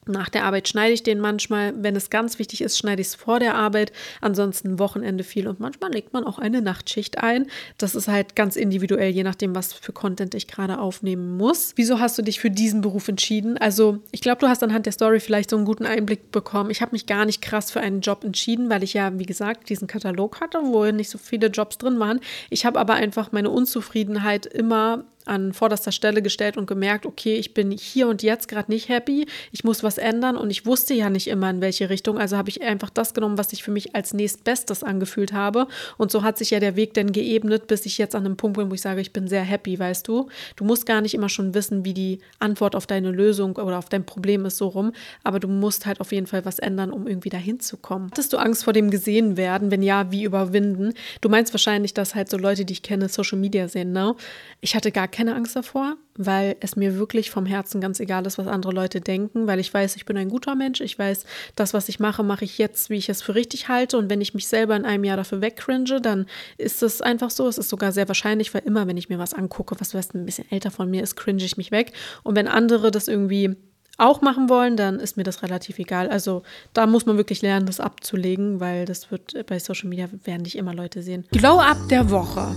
Nach der Arbeit schneide ich den manchmal. Wenn es ganz wichtig ist, schneide ich es vor der Arbeit. Ansonsten Wochenende viel und manchmal legt man auch eine Nachtschicht ein. Das ist halt ganz individuell, je nachdem, was für Content ich gerade aufnehmen muss. Wieso hast du dich für diesen Beruf entschieden? Also, ich glaube, du hast anhand der Story vielleicht so einen guten Einblick bekommen. Ich habe mich gar nicht krass für einen Job entschieden, weil ich ja, wie gesagt, diesen Katalog hatte, wo nicht so viele Jobs drin waren. Ich habe aber einfach meine Unzufriedenheit immer an vorderster Stelle gestellt und gemerkt, okay, ich bin hier und jetzt gerade nicht happy, ich muss was ändern und ich wusste ja nicht immer in welche Richtung, also habe ich einfach das genommen, was ich für mich als nächstbestes angefühlt habe und so hat sich ja der Weg dann geebnet, bis ich jetzt an einem Punkt bin, wo ich sage, ich bin sehr happy, weißt du. Du musst gar nicht immer schon wissen, wie die Antwort auf deine Lösung oder auf dein Problem ist so rum, aber du musst halt auf jeden Fall was ändern, um irgendwie dahin zu kommen. Hattest du Angst vor dem gesehen werden? Wenn ja, wie überwinden? Du meinst wahrscheinlich, dass halt so Leute, die ich kenne, Social Media sehen, ne? Ich hatte gar keine Angst davor, weil es mir wirklich vom Herzen ganz egal ist, was andere Leute denken, weil ich weiß, ich bin ein guter Mensch. Ich weiß, das, was ich mache, mache ich jetzt, wie ich es für richtig halte. Und wenn ich mich selber in einem Jahr dafür wegcringe, dann ist es einfach so. Es ist sogar sehr wahrscheinlich, weil immer, wenn ich mir was angucke, was weißt, ein bisschen älter von mir ist, cringe ich mich weg. Und wenn andere das irgendwie auch machen wollen, dann ist mir das relativ egal. Also da muss man wirklich lernen, das abzulegen, weil das wird bei Social Media werden nicht immer Leute sehen. Glow Up der Woche.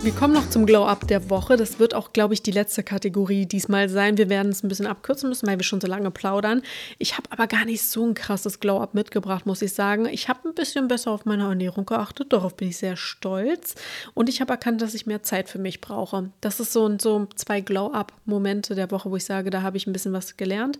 Wir kommen noch zum Glow-Up der Woche. Das wird auch, glaube ich, die letzte Kategorie diesmal sein. Wir werden es ein bisschen abkürzen müssen, weil wir schon so lange plaudern. Ich habe aber gar nicht so ein krasses Glow-Up mitgebracht, muss ich sagen. Ich habe ein bisschen besser auf meine Ernährung geachtet. Darauf bin ich sehr stolz. Und ich habe erkannt, dass ich mehr Zeit für mich brauche. Das ist so, so zwei Glow-Up-Momente der Woche, wo ich sage, da habe ich ein bisschen was gelernt.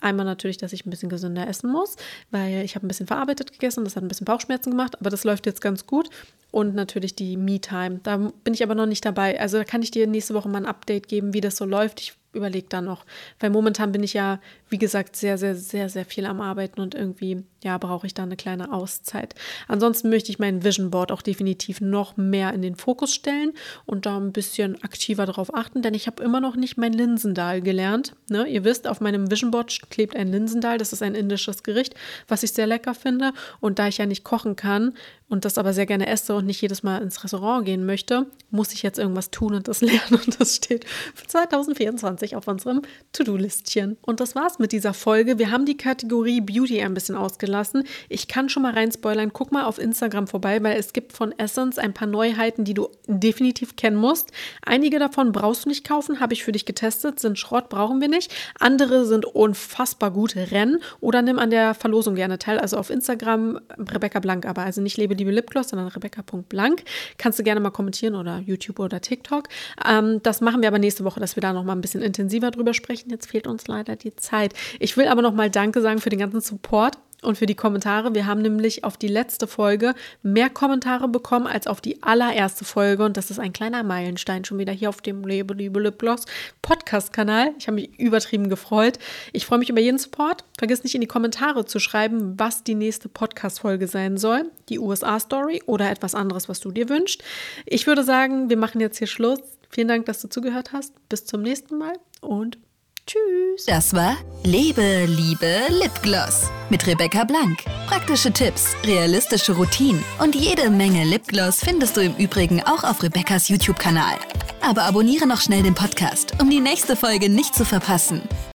Einmal natürlich, dass ich ein bisschen gesünder essen muss, weil ich habe ein bisschen verarbeitet gegessen, das hat ein bisschen Bauchschmerzen gemacht, aber das läuft jetzt ganz gut. Und natürlich die Me-Time. Da bin ich aber noch nicht dabei. Also da kann ich dir nächste Woche mal ein Update geben, wie das so läuft. Ich überlege da noch. Weil momentan bin ich ja, wie gesagt, sehr, sehr, sehr, sehr viel am Arbeiten und irgendwie, ja, brauche ich da eine kleine Auszeit. Ansonsten möchte ich mein Vision Board auch definitiv noch mehr in den Fokus stellen und da ein bisschen aktiver darauf achten, denn ich habe immer noch nicht mein Linsendal gelernt. Ne? Ihr wisst, auf meinem Vision Board klebt ein Linsendal. Das ist ein indisches Gericht, was ich sehr lecker finde. Und da ich ja nicht kochen kann und das aber sehr gerne esse und nicht jedes Mal ins Restaurant gehen möchte, muss ich jetzt irgendwas tun und das lernen. Und das steht für 2024 2020 auf unserem To-Do-Listchen. Und das war's mit dieser Folge. Wir haben die Kategorie Beauty ein bisschen ausgelassen. Ich kann schon mal rein spoilern. Guck mal auf Instagram vorbei, weil es gibt von Essence ein paar Neuheiten, die du definitiv kennen musst. Einige davon brauchst du nicht kaufen, habe ich für dich getestet, sind Schrott, brauchen wir nicht. Andere sind unfassbar gut. Renn oder nimm an der Verlosung gerne teil. Also auf Instagram Rebecca Blank, aber also nicht Lebe Liebe Lipgloss, sondern Rebecca.blank. Kannst du gerne mal kommentieren oder YouTube oder TikTok. Ähm, das machen wir aber nächste Woche, dass wir da noch mal ein bisschen intensiver drüber sprechen. Jetzt fehlt uns leider die Zeit. Ich will aber noch mal Danke sagen für den ganzen Support und für die Kommentare. Wir haben nämlich auf die letzte Folge mehr Kommentare bekommen als auf die allererste Folge. Und das ist ein kleiner Meilenstein schon wieder hier auf dem Lebe, Liebe, Lipgloss Podcast-Kanal. Ich habe mich übertrieben gefreut. Ich freue mich über jeden Support. Vergiss nicht in die Kommentare zu schreiben, was die nächste Podcast-Folge sein soll. Die USA-Story oder etwas anderes, was du dir wünschst. Ich würde sagen, wir machen jetzt hier Schluss. Vielen Dank, dass du zugehört hast. Bis zum nächsten Mal und Tschüss. Das war Lebe, Liebe, Lipgloss mit Rebecca Blank. Praktische Tipps, realistische Routinen und jede Menge Lipgloss findest du im Übrigen auch auf Rebeccas YouTube-Kanal. Aber abonniere noch schnell den Podcast, um die nächste Folge nicht zu verpassen.